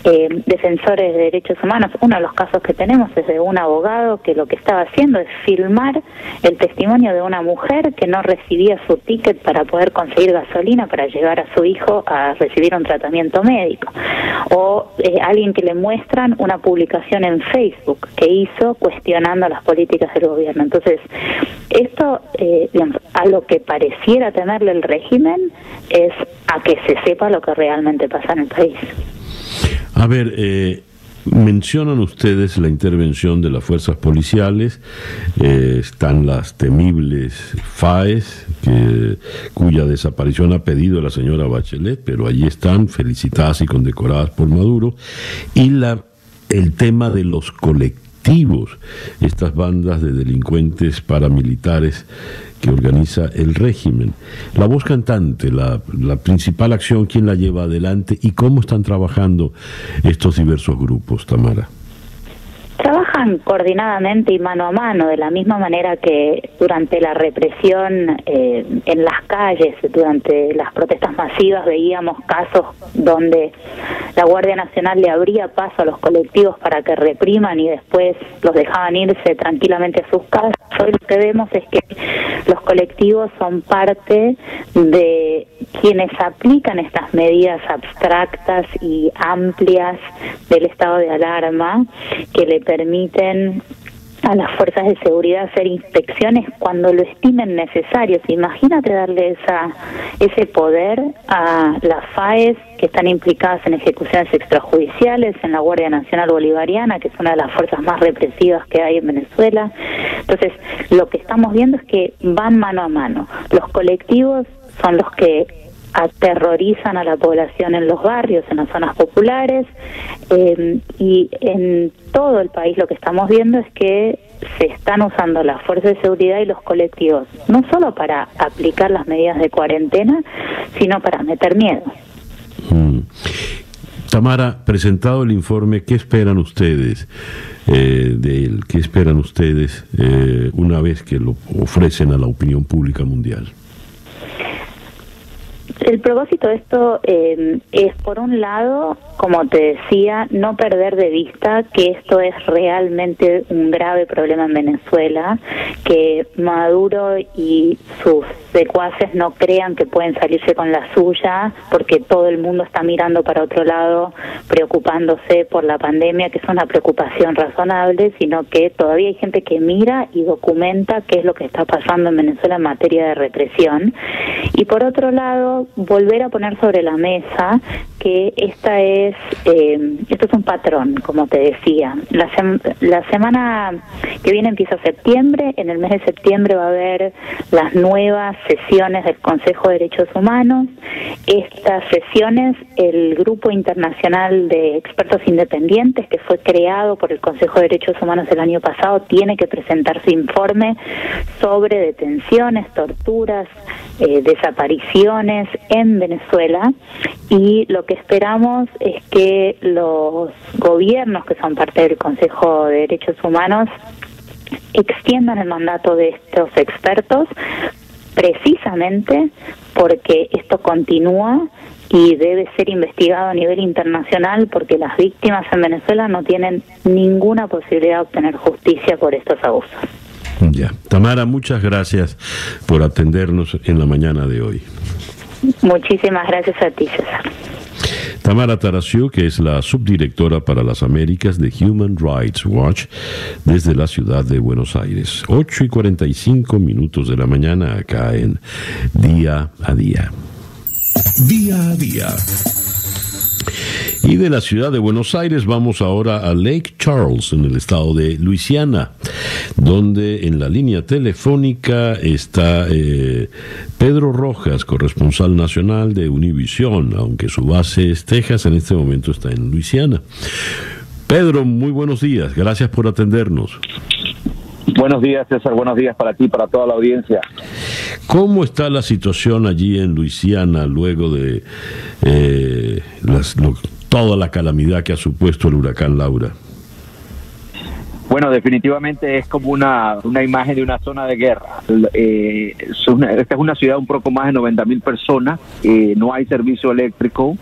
eh, defensores de derechos humanos. Uno de los casos que tenemos es de un abogado que lo que estaba haciendo es filmar el testimonio de una mujer que no recibía su ticket para poder conseguir gasolina para llevar a su hijo a recibir un tratamiento médico. O eh, alguien que le muestran una publicación en Facebook que hizo cuestionando las políticas del gobierno. Entonces, esto, a lo que pareciera tenerle el régimen es a que se sepa lo que realmente pasa en el país. A ver, eh, mencionan ustedes la intervención de las fuerzas policiales, eh, están las temibles FAES, cuya desaparición ha pedido la señora Bachelet, pero allí están, felicitadas y condecoradas por Maduro, y la, el tema de los colectivos, estas bandas de delincuentes paramilitares que organiza el régimen. La voz cantante, la, la, principal acción, ¿quién la lleva adelante y cómo están trabajando estos diversos grupos, Tamara? Trabajan coordinadamente y mano a mano, de la misma manera que durante la represión eh, en las calles, durante las protestas masivas, veíamos casos donde la Guardia Nacional le abría paso a los colectivos para que repriman y después los dejaban irse tranquilamente a sus casas. Hoy lo que vemos es que los colectivos son parte de quienes aplican estas medidas abstractas y amplias del estado de alarma que le permiten a las fuerzas de seguridad hacer inspecciones cuando lo estimen necesarios. Imagínate darle esa, ese poder a las FAES que están implicadas en ejecuciones extrajudiciales, en la Guardia Nacional Bolivariana, que es una de las fuerzas más represivas que hay en Venezuela. Entonces, lo que estamos viendo es que van mano a mano. Los colectivos son los que aterrorizan a la población en los barrios, en las zonas populares eh, y en todo el país lo que estamos viendo es que se están usando las fuerzas de seguridad y los colectivos, no solo para aplicar las medidas de cuarentena, sino para meter miedo. Mm. Tamara, presentado el informe, ¿qué esperan ustedes eh, de él? ¿Qué esperan ustedes eh, una vez que lo ofrecen a la opinión pública mundial? El propósito de esto eh, es, por un lado, como te decía, no perder de vista que esto es realmente un grave problema en Venezuela, que Maduro y sus secuaces no crean que pueden salirse con la suya, porque todo el mundo está mirando para otro lado, preocupándose por la pandemia, que es una preocupación razonable, sino que todavía hay gente que mira y documenta qué es lo que está pasando en Venezuela en materia de represión. Y por otro lado, volver a poner sobre la mesa que esta es, eh, esto es un patrón, como te decía. La, la semana que viene empieza septiembre, en el mes de septiembre va a haber las nuevas sesiones del Consejo de Derechos Humanos. Estas sesiones, el Grupo Internacional de Expertos Independientes, que fue creado por el Consejo de Derechos Humanos el año pasado, tiene que presentar su informe sobre detenciones, torturas, eh, desapariciones en Venezuela y lo que esperamos es que los gobiernos que son parte del Consejo de Derechos Humanos extiendan el mandato de estos expertos precisamente porque esto continúa y debe ser investigado a nivel internacional porque las víctimas en Venezuela no tienen ninguna posibilidad de obtener justicia por estos abusos. Ya. Tamara, muchas gracias por atendernos en la mañana de hoy. Muchísimas gracias a ti, César. Tamara Tarasiu, que es la subdirectora para las Américas de Human Rights Watch desde la ciudad de Buenos Aires. 8 y 45 minutos de la mañana acá en Día a Día. Día a Día. Y de la ciudad de Buenos Aires vamos ahora a Lake Charles, en el estado de Luisiana, donde en la línea telefónica está eh, Pedro Rojas, corresponsal nacional de Univision, aunque su base es Texas, en este momento está en Luisiana. Pedro, muy buenos días, gracias por atendernos. Buenos días, César. Buenos días para ti, para toda la audiencia. ¿Cómo está la situación allí en Luisiana luego de eh, las, toda la calamidad que ha supuesto el huracán Laura? Bueno, definitivamente es como una, una imagen de una zona de guerra. Eh, esta es una ciudad un poco más de 90 mil personas, eh, no hay servicio eléctrico,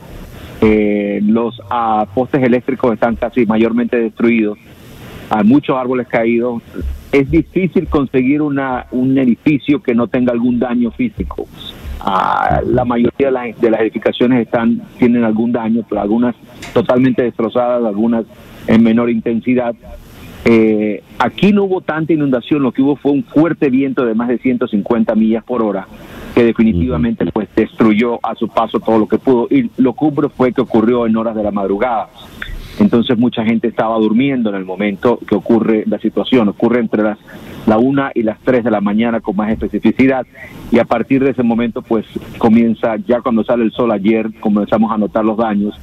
eh, los ah, postes eléctricos están casi mayormente destruidos, hay muchos árboles caídos, es difícil conseguir una, un edificio que no tenga algún daño físico. Ah, la mayoría de, las edificaciones están tienen algún daño, pero algunas totalmente destrozadas, algunas en menor intensidad. Eh, aquí no hubo tanta inundación, lo que hubo fue un fuerte viento de más de 150 millas por hora que definitivamente pues destruyó a su paso todo lo que pudo y lo que fue que ocurrió en horas de la madrugada. Entonces mucha gente estaba durmiendo en el momento que ocurre la situación. Ocurre entre las la una y las tres de la mañana con más especificidad y a partir de ese momento pues comienza ya cuando sale el sol ayer comenzamos a notar los daños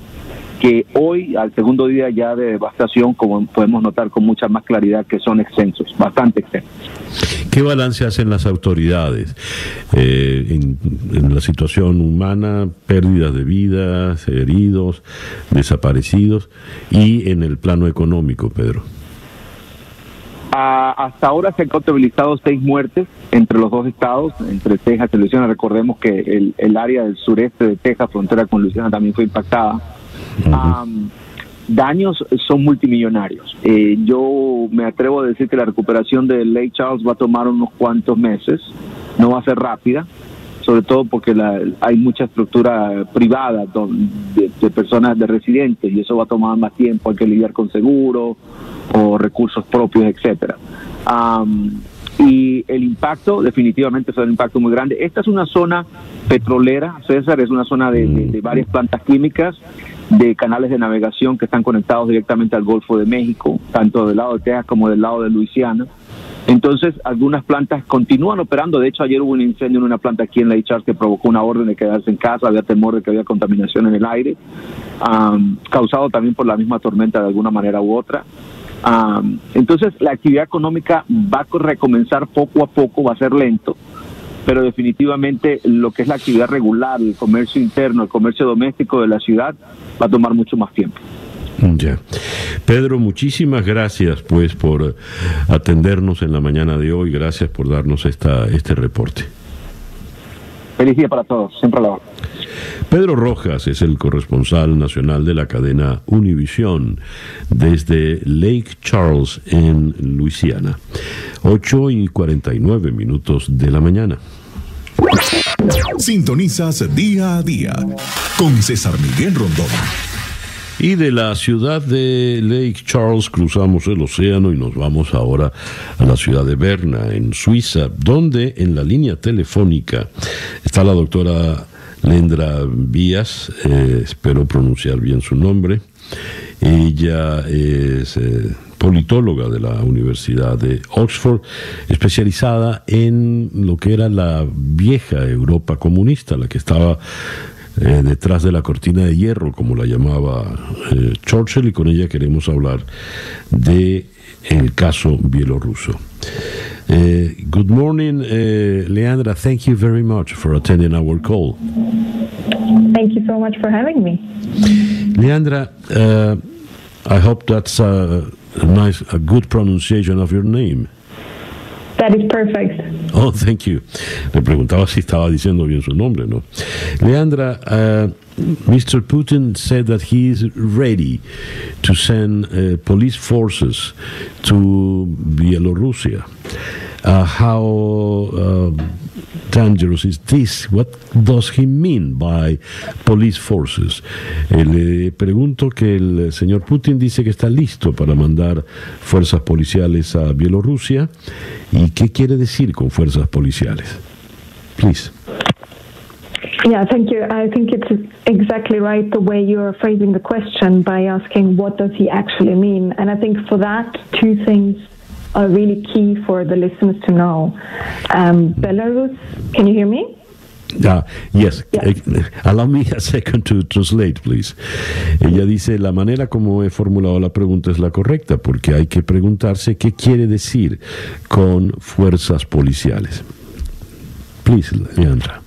que hoy, al segundo día ya de devastación, como podemos notar con mucha más claridad, que son extensos, bastante extensos. ¿Qué balance hacen las autoridades eh, en, la situación humana, pérdidas de vidas, heridos, desaparecidos y en el plano económico, Pedro? hasta ahora se han contabilizado seis muertes entre los dos estados, entre Texas y Luisiana. Recordemos que el, el área del sureste de Texas, frontera con Luisiana, también fue impactada daños son multimillonarios. Eh, yo me atrevo a decir que la recuperación de Lake Charles va a tomar unos cuantos meses, no va a ser rápida, sobre todo porque hay mucha estructura privada de, personas, de residentes, y eso va a tomar más tiempo, hay que lidiar con seguros o recursos propios, etcétera. y el impacto definitivamente es un impacto muy grande. Esta es una zona petrolera, César, es una zona de varias plantas químicas de canales de navegación que están conectados directamente al Golfo de México, tanto del lado de Texas como del lado de Luisiana. Entonces, algunas plantas continúan operando. De hecho, ayer hubo un incendio en una planta aquí en la que provocó una orden de quedarse en casa. Había temor de que había contaminación en el aire, causado también por la misma tormenta de alguna manera u otra. entonces, la actividad económica va a recomenzar poco a poco, va a ser lento pero definitivamente lo que es la actividad regular, el comercio interno, el comercio doméstico de la ciudad va a tomar mucho más tiempo. Ya. Pedro, muchísimas gracias pues por atendernos en la mañana de hoy, gracias por darnos esta, este reporte. Feliz día para todos, siempre la Pedro Rojas es el corresponsal nacional de la cadena Univision desde Lake Charles en Luisiana. 8 y 49 minutos de la mañana. Sintonizas día a día con César Miguel Rondón. Y de la ciudad de Lake Charles cruzamos el océano y nos vamos ahora a la ciudad de Berna, en Suiza, donde en la línea telefónica está la doctora Lendra Vías, eh, espero pronunciar bien su nombre. Ella es eh, politóloga de la Universidad de Oxford, especializada en lo que era la vieja Europa comunista, la que estaba eh, detrás de la cortina de hierro, como la llamaba eh, Churchill, y con ella queremos hablar de el caso bielorruso. Eh, good morning, uh, Leandra. Thank you very much for attending our call. Thank you so much for having me. Leandra, uh, I hope that's a, a nice, a good pronunciation of your name. That is perfect. Oh, thank you. Le preguntaba si estaba diciendo bien su nombre, ¿no? Leandra, uh, Mr. Putin said that he is ready to send uh, police forces to Belarusia. Uh, how uh, dangerous is this? What does he mean by police forces? Eh, le pregunto que el señor Putin dice que está listo para mandar fuerzas policiales a Bielorrusia. ¿Y qué quiere decir con fuerzas policiales? Please. Yeah, thank you. I think it's exactly right the way you're phrasing the question by asking what does he actually mean. And I think for that, two things are really key for the listeners to know. Um, Belarus, can you hear me? Ah, yes. Eh, Allow me a second to translate, please. Ella dice, la manera como he formulado la pregunta es la correcta, porque hay que preguntarse qué quiere decir con fuerzas policiales. Please, Leandra.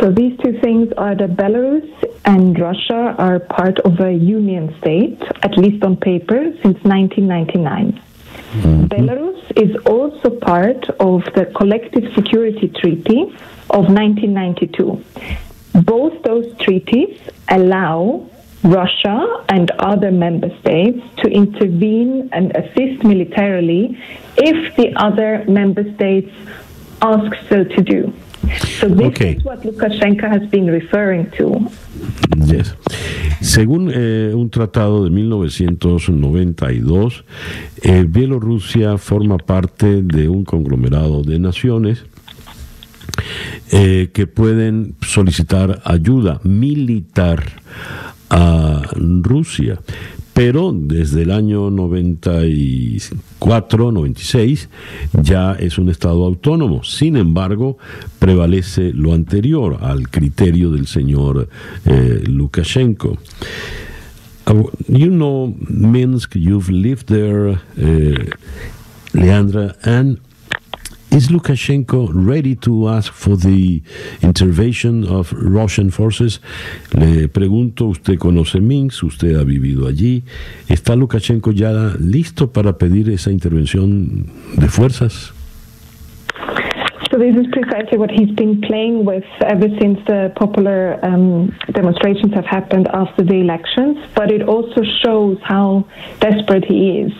So these two things are that Belarus and Russia are part of a union state, at least on paper, since 1999. Belarus is also part of the Collective Security Treaty of 1992. Both those treaties allow Russia and other member states to intervene and assist militarily if the other member states ask so to do. So this Okay. is what Lukashenko has been referring to. Yes. Según eh, un tratado de 1992, eh, Bielorrusia forma parte de un conglomerado de naciones eh, que pueden solicitar ayuda militar a Rusia. Pero desde el año 94, 96, ya es un Estado autónomo. Sin embargo, prevalece lo anterior al criterio del señor eh, Lukashenko. You know Minsk, you've lived there, eh, Leandra, and is Lukashenko ready to ask for the intervention of Russian forces? Le pregunto, usted conoce Minsk, usted ha vivido allí. ¿Está Lukashenko ya listo para pedir esa intervención de fuerzas? So this is precisely what he's been playing with ever since the popular um, demonstrations have happened after the elections. But it also shows how desperate he is,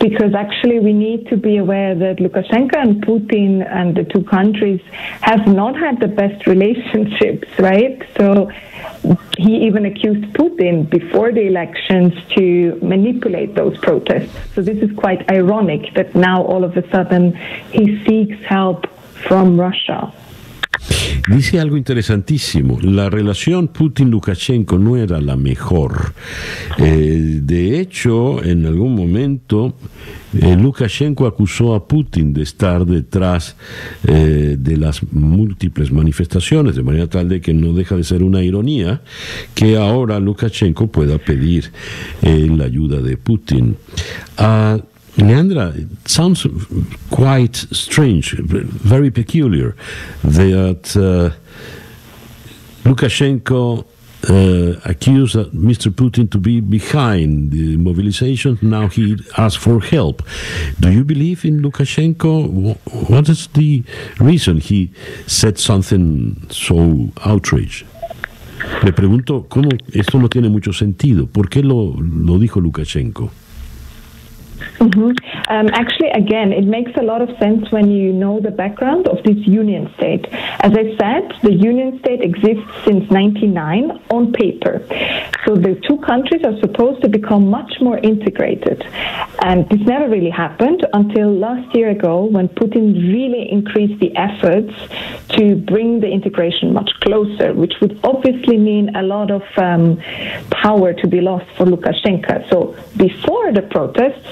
because actually we need to be aware that Lukashenko and Putin and the two countries have not had the best relationships, right? So he even accused Putin before the elections to manipulate those protests. So this is quite ironic that now all of a sudden he seeks help from Russia. Dice algo interesantísimo. La relación Putin-Lukashenko no era la mejor. Eh, de hecho, en algún momento, eh, Lukashenko acusó a Putin de estar detrás eh, de las múltiples manifestaciones, de manera tal de que no deja de ser una ironía que ahora Lukashenko pueda pedir la ayuda de Putin. Ah, Leandra, it sounds quite strange, very peculiar, that uh, Lukashenko uh, accused Mr. Putin to be behind the mobilization. Now he asks for help. Do you believe in Lukashenko? What is the reason he said something so outraged? Le pregunto, ¿cómo esto no tiene mucho sentido? ¿Por qué lo, lo dijo Lukashenko? Hmm Um, actually, again, it makes a lot of sense when you know the background of this union state. As I said, the union state exists since 99 on paper. So the two countries are supposed to become much more integrated. And this never really happened until last year ago when Putin really increased the efforts to bring the integration much closer, which would obviously mean a lot of um, power to be lost for Lukashenko. So before the protests,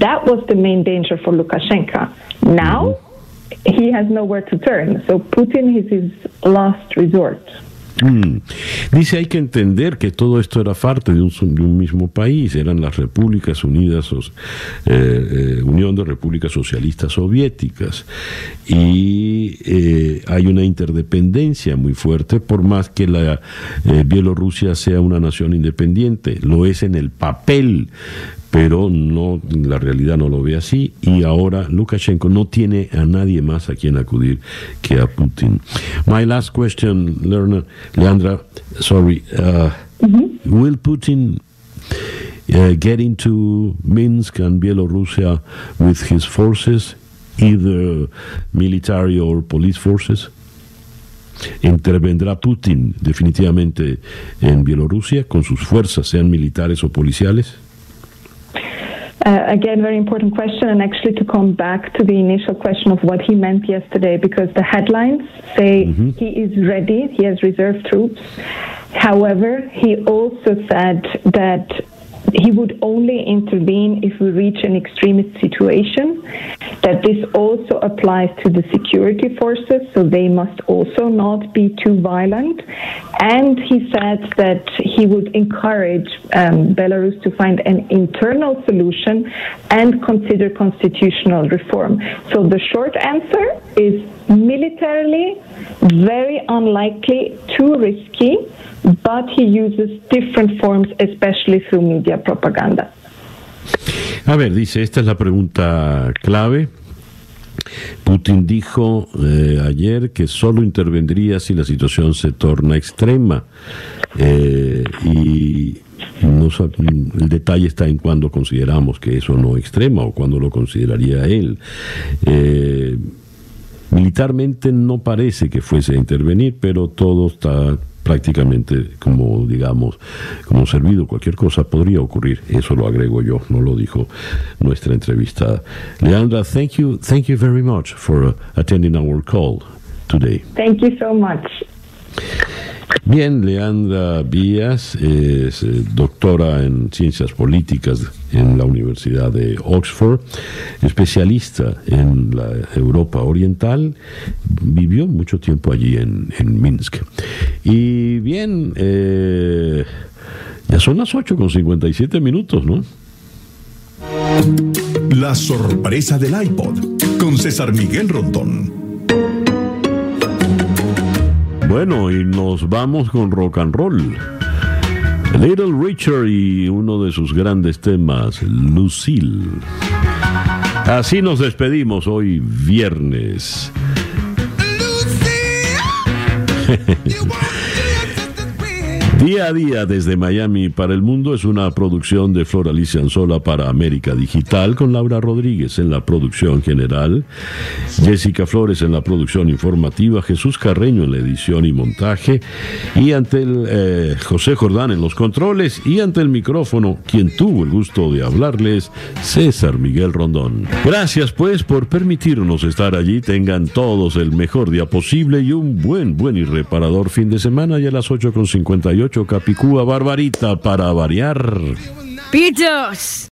that was the main danger for Lukashenko. Now, he has nowhere to turn. So Putin is his last resort. Mm. Dice hay que entender que todo esto era parte de un, de un mismo país, eran las Repúblicas Unidas, eh, eh, Unión de Repúblicas Socialistas Soviéticas, y eh, hay una interdependencia muy fuerte, por más que la eh, Bielorrusia sea una nación independiente, lo es en el papel, pero no la realidad no lo ve así y ahora Lukashenko no tiene a nadie más a quien acudir que a Putin. My last question, Lerner, Leandra, sorry, uh, will Putin uh, get into Minsk and Bielorussia with his forces, either military or police forces? ¿Intervendrá Putin definitivamente en Bielorrusia con sus fuerzas, sean militares o policiales? Uh, again, very important question, and actually to come back to the initial question of what he meant yesterday, because the headlines say Mhm. he is ready, he has reserve troops. However, he also said that he would only intervene if we reach an extremist situation, that this also applies to the security forces, so they must also not be too violent. And he said that he would encourage um, Belarus to find an internal solution and consider constitutional reform. So the short answer is militarily very unlikely, too risky, but he uses different forms, especially through media propaganda. A ver, dice, esta es la pregunta clave. Putin dijo eh, ayer que solo intervendría si la situación se torna extrema. Eh, y no el detalle está en cuando consideramos que eso no extrema o cuando lo consideraría él. Eh, militarmente no parece que fuese a intervenir, pero todo está prácticamente como digamos como servido cualquier cosa podría ocurrir. Eso lo agrego yo no lo dijo nuestra entrevistada Leandra thank you thank you very much for attending our call today. Thank you so much. Bien, Leandra Vías es eh, doctora en ciencias políticas en la Universidad de Oxford, especialista en la Europa Oriental, vivió mucho tiempo allí en, Minsk. Y bien, eh, ya son las 8 con 57 minutos, ¿no? La sorpresa del iPod con César Miguel Rondón. Bueno, y nos vamos con rock and roll. Little Richard y uno de sus grandes temas, Lucille. Así nos despedimos hoy viernes. Día a día desde Miami para el mundo es una producción de Flor Alicia Anzola para América Digital con Laura Rodríguez en la producción general, Jessica Flores en la producción informativa, Jesús Carreño en la edición y montaje y ante el eh, José Jordán en los controles y ante el micrófono quien tuvo el gusto de hablarles, César Miguel Rondón. Gracias pues por permitirnos estar allí, tengan todos el mejor día posible y un buen, buen y reparador fin de semana y a las 8.58 Capicúa Barbarita para variar. ¡Pitos!